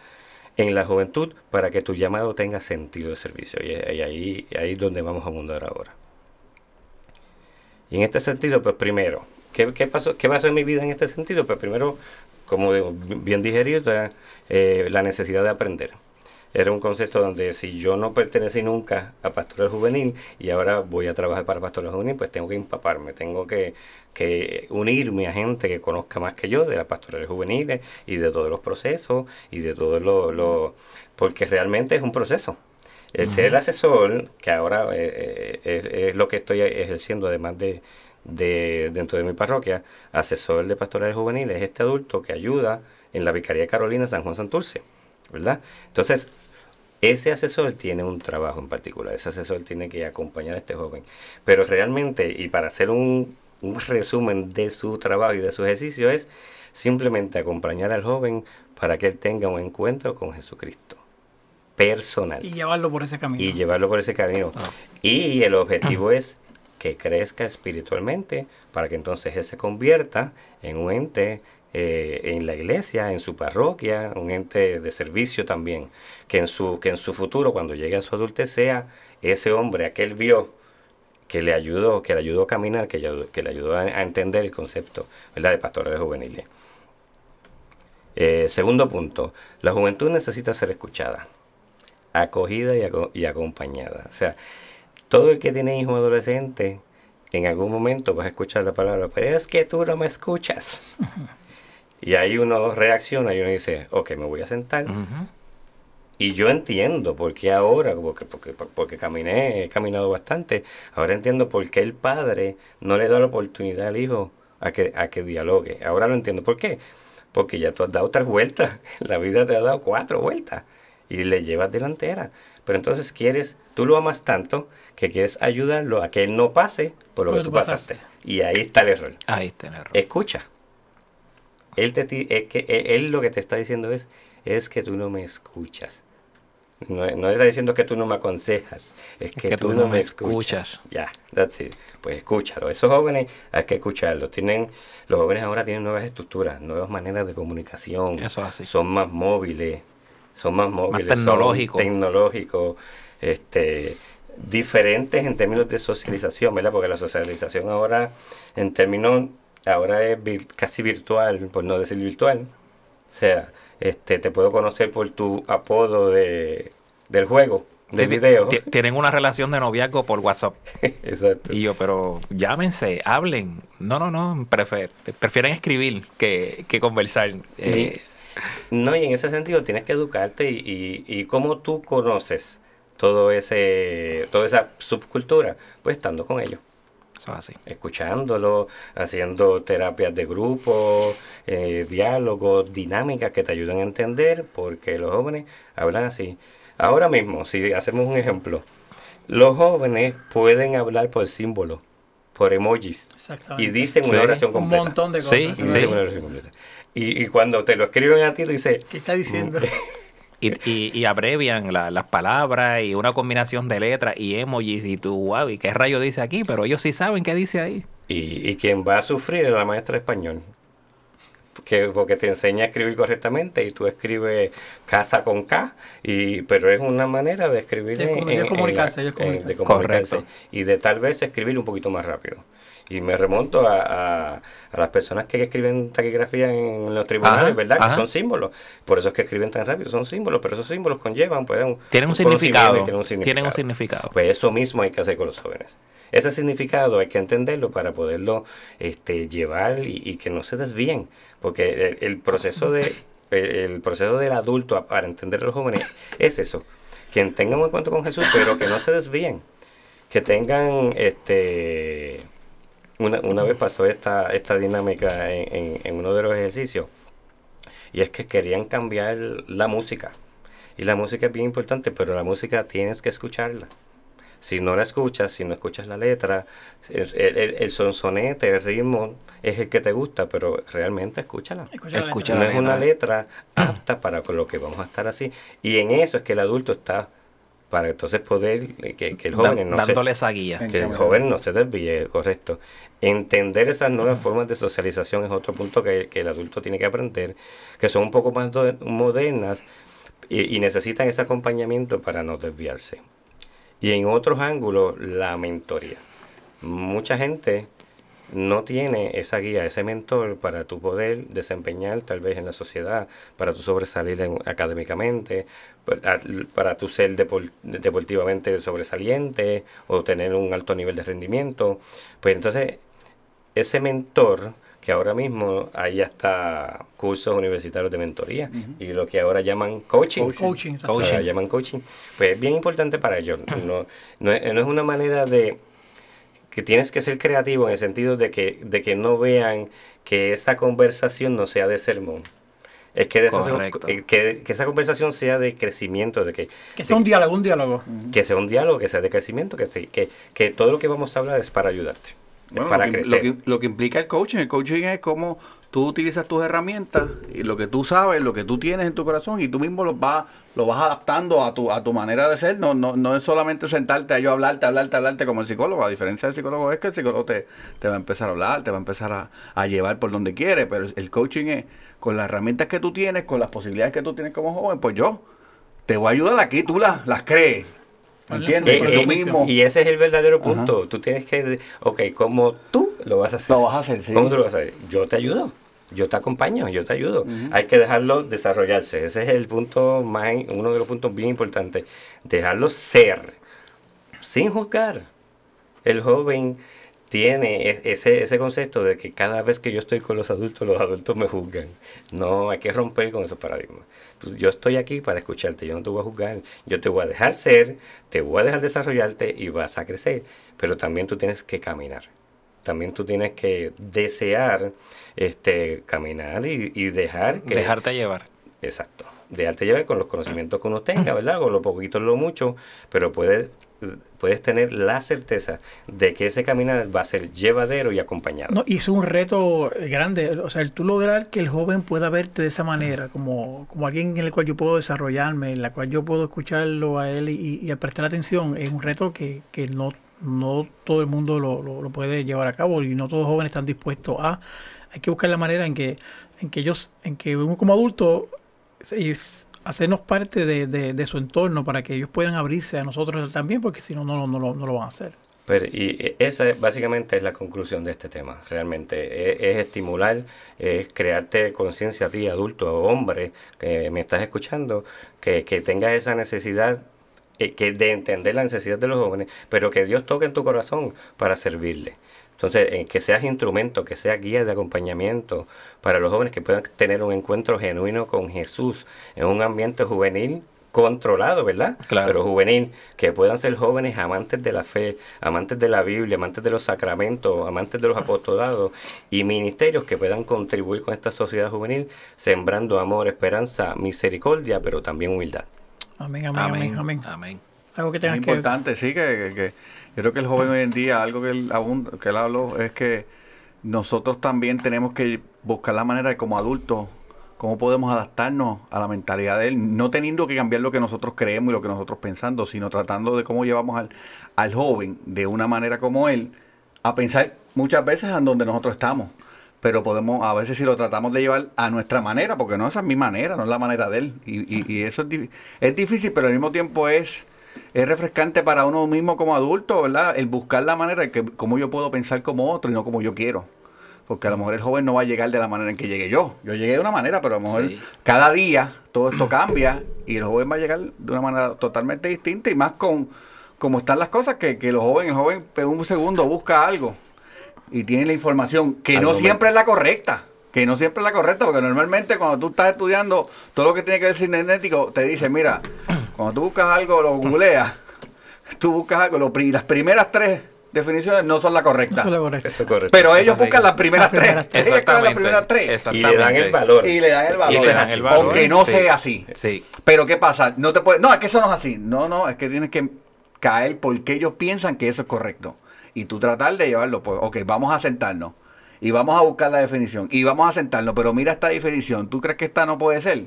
D: en la juventud para que tu llamado tenga sentido de servicio? Y, ahí, ahí es donde vamos a abundar ahora. Y en este sentido, pues primero, ¿qué, qué pasó, ¿qué pasó en mi vida en este sentido? Pues primero, como bien digerido, eh, la necesidad de aprender. Era un concepto donde si yo no pertenecí nunca a pastoral juvenil y ahora voy a trabajar para pastoral juvenil, pues tengo que empaparme, tengo que, que unirme a gente que conozca más que yo de las pastorales juveniles y de todos los procesos y de todo lo, lo- porque realmente es un proceso. El ser asesor, que ahora eh, eh, es, es lo que estoy ejerciendo además de, de dentro de mi parroquia, asesor de pastorales juveniles, es este adulto que ayuda en la Vicaría Carolina San Juan Santurce, ¿verdad? Entonces, ese asesor tiene un trabajo en particular, ese asesor tiene que acompañar a este joven, pero realmente, y para hacer un, un resumen de su trabajo y de su ejercicio, es simplemente acompañar al joven para que él tenga un encuentro con Jesucristo, personal
B: Y llevarlo por ese camino.
D: y llevarlo por ese camino.
C: Ah.
D: Y el objetivo es que crezca espiritualmente para que entonces él se convierta en un ente eh, en la iglesia, en su parroquia, un ente de servicio también, que en su, que en su futuro, cuando llegue a su adultez, sea ese hombre, aquel vio que le ayudó, que le ayudó a caminar, que, le- que le ayudó a, entender el concepto ¿verdad? de pastorales juveniles. Eh, segundo punto, la juventud necesita ser escuchada acogida y, aco- y acompañada. O sea, todo el que tiene hijos adolescentes, en algún momento vas a escuchar la palabra, pero es que tú no me escuchas. Y ahí uno reacciona y uno dice, ok, me voy a sentar. Y yo entiendo por qué ahora, porque, porque, porque caminé, he caminado bastante, ahora entiendo por qué el padre no le da la oportunidad al hijo a que, a que dialogue. Ahora lo entiendo. ¿Por qué? Porque ya tú has dado tres vueltas, la vida te ha dado cuatro vueltas y le llevas delantera. Pero entonces quieres, tú lo amas tanto que quieres ayudarlo a que él no pase por lo
B: Por
D: que tú
B: pasaste.
D: pasaste. Y ahí está el error.
C: Ahí está el error.
D: Escucha. Él, te, es que, él, él lo que te está diciendo es, es que tú no me escuchas. No, no está diciendo que tú no me aconsejas, es que, tú, no me escuchas. Ya, that's it. Pues escúchalo. Esos jóvenes hay que escucharlos. Tienen, los jóvenes ahora tienen nuevas estructuras, nuevas maneras de comunicación.
C: Eso es así.
D: Son más móviles, son más móviles. son
C: tecnológicos.
D: tecnológicos. Este, diferentes en términos de socialización, ¿verdad? Porque la socialización ahora, en términos, ahora es vir- casi virtual, por no decir virtual. O sea, este, te puedo conocer por tu apodo de, del juego, de
C: Sí,
D: video.
C: ti- Tienen una relación de noviazgo por WhatsApp.
D: Exacto.
C: Y yo, pero llámense, hablen. No, no, no. prefer- prefieren escribir que, que conversar. Eh,
D: No, y en ese sentido tienes que educarte y, y, y cómo tú conoces todo ese, toda esa subcultura, pues estando con ellos.
C: Eso es así.
D: escuchándolo, haciendo terapias de grupo, eh, diálogos, dinámicas que te ayudan a entender porque los jóvenes hablan así. Ahora mismo, si hacemos un ejemplo, los jóvenes pueden hablar por símbolos, por emojis,
B: Exactamente.
D: y dicen una
C: Sí.
D: oración
B: un
D: completa.
B: montón de cosas.
C: Sí,
D: dicen una oración completa. Y, y cuando te lo escriben a ti, tú dices,
B: ¿Qué está diciendo?
C: Y, y, y abrevian la- las palabras y una combinación de letras y emojis y tú, wow, ¿y qué rayo dice aquí? Pero ellos sí saben qué dice ahí.
D: Y, y quien va a sufrir es la maestra de español. Que, porque te enseña a escribir correctamente y tú escribes casa con K, y, pero es una manera de escribir
B: Es
D: en-
B: comunicarse,
D: la-
B: es
D: en-
B: comunicarse.
D: de comunicarse.
C: Correcto.
D: y de tal vez escribir un poquito más rápido. Y me remonto a, a- a las personas que escriben taquigrafía en los tribunales,
C: Ajá,
D: ¿verdad?
C: ajá.
D: Que son símbolos. Por eso es que escriben tan rápido, son símbolos, pero esos símbolos conllevan pues, un,
C: Tienen un, significado.
D: tienen un significado.
C: Tienen un significado.
D: Pues eso mismo hay que hacer con los jóvenes. Ese significado hay que entenderlo para poderlo este, llevar y, y que no se desvíen. Porque el, el proceso de el, el proceso del adulto para entender a los jóvenes es eso. Que tengan un encuentro con Jesús, pero que no se desvíen. Que tengan este una, una vez pasó esta, esta dinámica en, en- en uno de los ejercicios. Y es que querían cambiar la música. Y la música es bien importante, pero la música tienes que escucharla. Si no la escuchas, si no escuchas la letra, el, el, el sonsonete, el ritmo es el que te gusta, pero realmente escúchala.
B: Escucha la
C: Escucha
B: letra.
D: No es una letra apta para con lo que vamos a estar así. Y en eso es que el adulto está, para entonces poder, eh, que, que el joven no se,
C: dándole esa guía.
D: que el joven no se desvíe, correcto. Entender esas nuevas formas de socialización es otro punto que, que el adulto tiene que aprender, que son un poco más do- modernas y, y necesitan ese acompañamiento para no desviarse. Y en otros ángulos, la mentoría. Mucha gente no tiene esa guía, ese mentor para tu poder desempeñar tal vez en la sociedad, para tu sobresalir en- académicamente, para, para tu ser depor- deportivamente sobresaliente o tener un alto nivel de rendimiento. Pues entonces, ese mentor, que ahora mismo hay hasta cursos universitarios de mentoría y lo que ahora llaman coaching.
B: Coaching.
C: Coaching.
D: Ahora llaman coaching. Pues es bien importante para ellos. No, no no es una manera de que tienes que ser creativo en el sentido de que, de que no vean que esa conversación no sea de sermón. Es que, de esa- eh, que, que esa conversación sea de crecimiento, de que,
B: Que sea un diálogo, un diálogo.
D: que sea un diálogo, que sea de crecimiento, que, que, que todo lo que vamos a hablar es para ayudarte,
F: Bueno,
D: para
F: lo, que,
D: crecer.
F: lo que- lo que implica el coaching, el coaching es cómo tú utilizas tus herramientas y lo que tú sabes, lo que tú tienes en tu corazón y tú mismo lo vas, lo vas adaptando a tu, a tu manera de ser. No, no, no es solamente sentarte a yo hablarte, hablarte, hablarte como el psicólogo. A diferencia del psicólogo es que el psicólogo te, te va a empezar a hablar, te va a empezar a, a llevar por donde quiere, pero el coaching es con las herramientas que tú tienes, con las posibilidades que tú tienes como joven, pues yo te voy a ayudar aquí, tú las, las crees. ¿Me ¿Entiendes?
D: Eh, eh,
F: mismo.
D: y ese es el verdadero punto. Tú tienes que, ok, como tú lo vas a hacer.
F: Lo vas a hacer, sí.
D: ¿Cómo tú lo vas a hacer? Yo te ayudo. Yo te acompaño, yo te ayudo. Hay que dejarlo desarrollarse. Ese es el punto más, uno de los puntos bien importantes. Dejarlo ser, sin juzgar. El joven tiene e- ese, ese concepto de que cada vez que yo estoy con los adultos, los adultos me juzgan. No, hay que romper con esos paradigmas. Tú- Yo estoy aquí para escucharte, yo no te voy a juzgar, yo te voy a dejar ser, te voy a dejar desarrollarte y vas a crecer, pero también tú tienes que caminar. También tú tienes que desear este caminar y, y dejar que
C: Dejarte llevar.
D: Exacto. Dejarte llevar con los conocimientos que uno tenga, ¿verdad? Con lo poquito, lo mucho, pero puedes, puedes tener la certeza de que ese caminar va a ser llevadero y acompañado.
B: No, y es un reto grande, o sea, el tú lograr que el joven pueda verte de esa manera, como, como alguien en el cual yo puedo desarrollarme, en la cual yo puedo escucharlo a él y, y prestar atención, es un reto que, que no, no todo el mundo lo, lo- lo puede llevar a cabo y no todos los jóvenes están dispuestos a. Hay que buscar la manera en que, en que ellos, en que uno como adulto hacernos parte de, de- su entorno para que ellos puedan abrirse a nosotros también, porque si no, no, no, lo- no lo van a hacer.
D: Pero, y eh, esa es- básicamente es la conclusión de este tema, realmente. Es, es estimular, es crearte conciencia a ti, adulto hombre que me estás escuchando, que, que tengas esa necesidad eh, que de entender la necesidad de los jóvenes, pero que Dios toque en tu corazón para servirle. Entonces, eh, que seas instrumento, que seas guía de acompañamiento para los jóvenes que puedan tener un encuentro genuino con Jesús en un ambiente juvenil controlado, ¿verdad?
C: Claro.
D: Pero juvenil, que puedan ser jóvenes amantes de la fe, amantes de la Biblia, amantes de los sacramentos, amantes de los apostolados y ministerios que puedan contribuir con esta sociedad juvenil, sembrando amor, esperanza, misericordia, pero también humildad.
B: Amén, amén, amén,
C: Amén.
B: amén.
C: Amén.
B: Algo que
F: Es
B: tengas que
F: importante, sí, que, que- que yo creo que el joven hoy en día, algo que él, que él habló, es que nosotros también tenemos que buscar la manera de como adultos, cómo podemos adaptarnos a la mentalidad de él, no teniendo que cambiar lo que nosotros creemos y lo que nosotros pensando, sino tratando de cómo llevamos al, al joven de una manera como él a pensar muchas veces en donde nosotros estamos. Pero podemos, a veces si lo tratamos de llevar a nuestra manera, porque no esa es mi manera, no es la manera de él. Y, y- y eso es, es difícil, pero al mismo tiempo es, es refrescante para uno mismo como adulto, ¿verdad? El buscar la manera de que cómo yo puedo pensar como otro y no como yo quiero. Porque a lo mejor el joven no va a llegar de la manera en que llegué yo. Yo llegué de una manera, pero a lo mejor
C: Sí.
F: cada día todo esto cambia y el joven va a llegar de una manera totalmente distinta y más con como están las cosas, que, que los jóvenes, el joven en un segundo busca algo y tiene la información que
D: Al
F: no
D: momento.
F: siempre es la correcta. Que no siempre es la correcta, porque normalmente cuando tú estás estudiando todo lo que tiene que ver cibernético, te dice, mira, cuando tú buscas algo, lo googleas, tú buscas algo, lo las primeras tres definiciones no son la correcta.
B: Eso es lo correcto.
D: Eso es correcto.
F: Pero ellos
C: Eso
F: buscan las primeras
B: Las primeras
F: tres. Ellos las primeras tres.
D: y
C: Exactamente.
D: le dan el valor.
F: Y le dan el valor.
C: Y le dan el valor,
F: Aunque no
C: sí.
F: sea así.
C: Sí.
F: Pero ¿qué pasa? No te puedes, no, es que eso no es así. No, no, es que tienes que caer porque ellos piensan que eso es correcto. Y tú tratar de llevarlo, pues, ok, vamos a sentarnos. Y vamos a buscar la definición. Y vamos a sentarnos, pero mira esta definición. ¿Tú crees que esta no puede ser?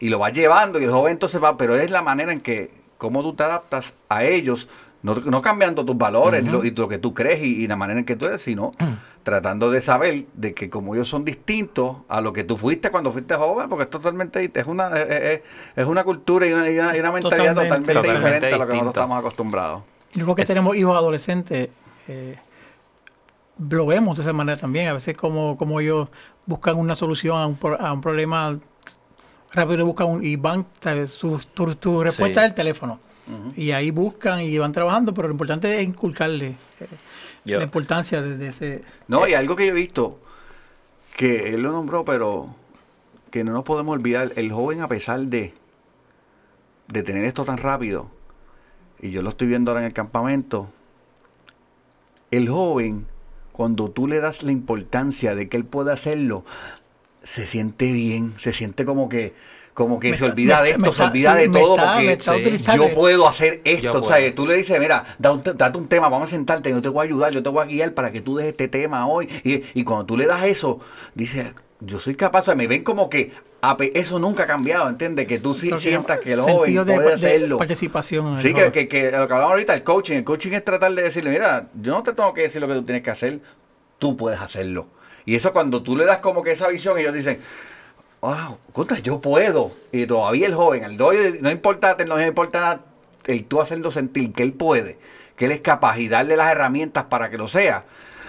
F: Y lo vas llevando y el joven entonces va, pero es la manera en que, cómo tú te adaptas a ellos, no, no cambiando tus valores lo- y lo que tú crees y, y la manera en que tú eres, sino tratando de saber de que como ellos son distintos a lo que tú fuiste cuando fuiste joven, porque es totalmente es una es, es- es una cultura y una, y una- y una mentalidad
B: Totalmente.
F: totalmente,
C: Totalmente
F: diferente a lo que nosotros estamos acostumbrados.
B: Yo creo que
C: Es-
B: tenemos hijos adolescentes, eh, lo vemos de esa manera también. A veces como, como ellos buscan una solución a un, pro- a un problema, rápido buscan un, y van. Su, tu, tu respuesta
C: Sí.
B: es el teléfono. Y ahí buscan y van trabajando, pero lo importante es inculcarle eh,
C: Yo-
B: la importancia de, de ese...
F: No, y algo que yo he visto, que él lo nombró, pero que no nos podemos olvidar, el joven a pesar de, de tener esto tan rápido, y yo lo estoy viendo ahora en el campamento, el joven, cuando tú le das la importancia de que él pueda hacerlo, se siente bien, se siente como que, como que
B: Me
F: se
B: está-
F: olvida de esto, se olvida de todo,
B: está-
F: porque
C: Sí.
F: yo puedo hacer esto.
C: Yo
F: o sea,
C: puedo.
F: tú le dices, mira, da un te- date un tema, vamos a sentarte, yo te voy a ayudar, yo te voy a guiar para que tú des este tema hoy. Y, y cuando tú le das eso, dices, yo soy capaz, o sea, me ven como que eso nunca ha cambiado, ¿entiendes? Que tú sí sientas que el joven
B: de,
F: puede
B: de
F: hacerlo.
B: participación. en el
F: Sí, que, que, que lo que hablamos ahorita, el coaching. El coaching es tratar de decirle, mira, yo no te tengo que decir lo que tú tienes que hacer, tú puedes hacerlo. Y eso cuando tú le das como que esa visión, ellos dicen, wow, contra, yo puedo. Y todavía el joven, el doy, no importa, no importa nada, el tú hacerlo sentir que él puede, que él es capaz y darle las herramientas para que lo sea.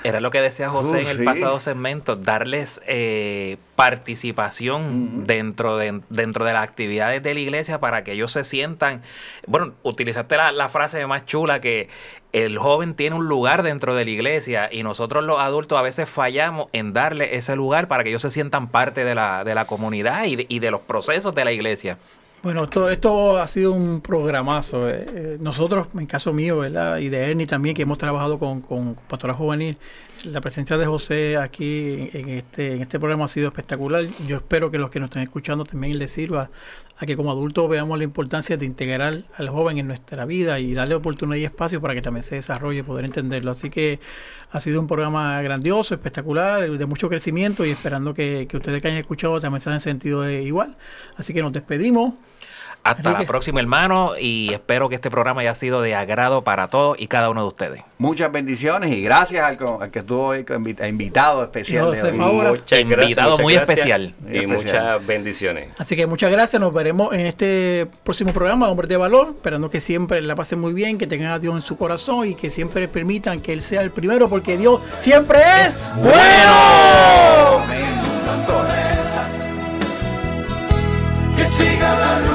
C: Era lo que decía José
F: Uh,
C: en el
F: sí.
C: pasado segmento, darles eh, participación dentro, de, dentro de las actividades de la iglesia para que ellos se sientan, bueno, utilizaste la, la frase más chula que el joven tiene un lugar dentro de la iglesia y nosotros los adultos a veces fallamos en darle ese lugar para que ellos se sientan parte de la, de la comunidad y de, y de los procesos de la iglesia.
B: Bueno, esto, esto ha sido un programazo. eh, eh, nosotros, en caso mío, ¿verdad? Y de Ernie también, que hemos trabajado con, con Pastoral Juvenil, la presencia de José aquí en, este, en este programa ha sido espectacular. Yo espero que los que nos estén escuchando también les sirva a que como adultos veamos la importancia de integrar al joven en nuestra vida y darle oportunidad y espacio para que también se desarrolle, poder entenderlo. Así que ha sido un programa grandioso, espectacular, de mucho crecimiento y esperando que, que ustedes que hayan escuchado también se hayan sentido igual. Así que nos despedimos.
C: Hasta la próxima, hermano, y espero que este programa haya sido de agrado para todos y cada uno de ustedes.
F: Muchas bendiciones y gracias al, que estuvo hoy invitado especial. De hoy.
D: Muchas
C: gracias,
D: invitado
C: muy especial.
D: Y muchas bendiciones.
B: Así que muchas gracias, nos veremos en este próximo programa, Hombres de Valor, esperando que siempre la pasen muy bien, que tengan a Dios en su corazón y que siempre permitan que Él sea el primero, porque Dios siempre es, bueno. Que siga la.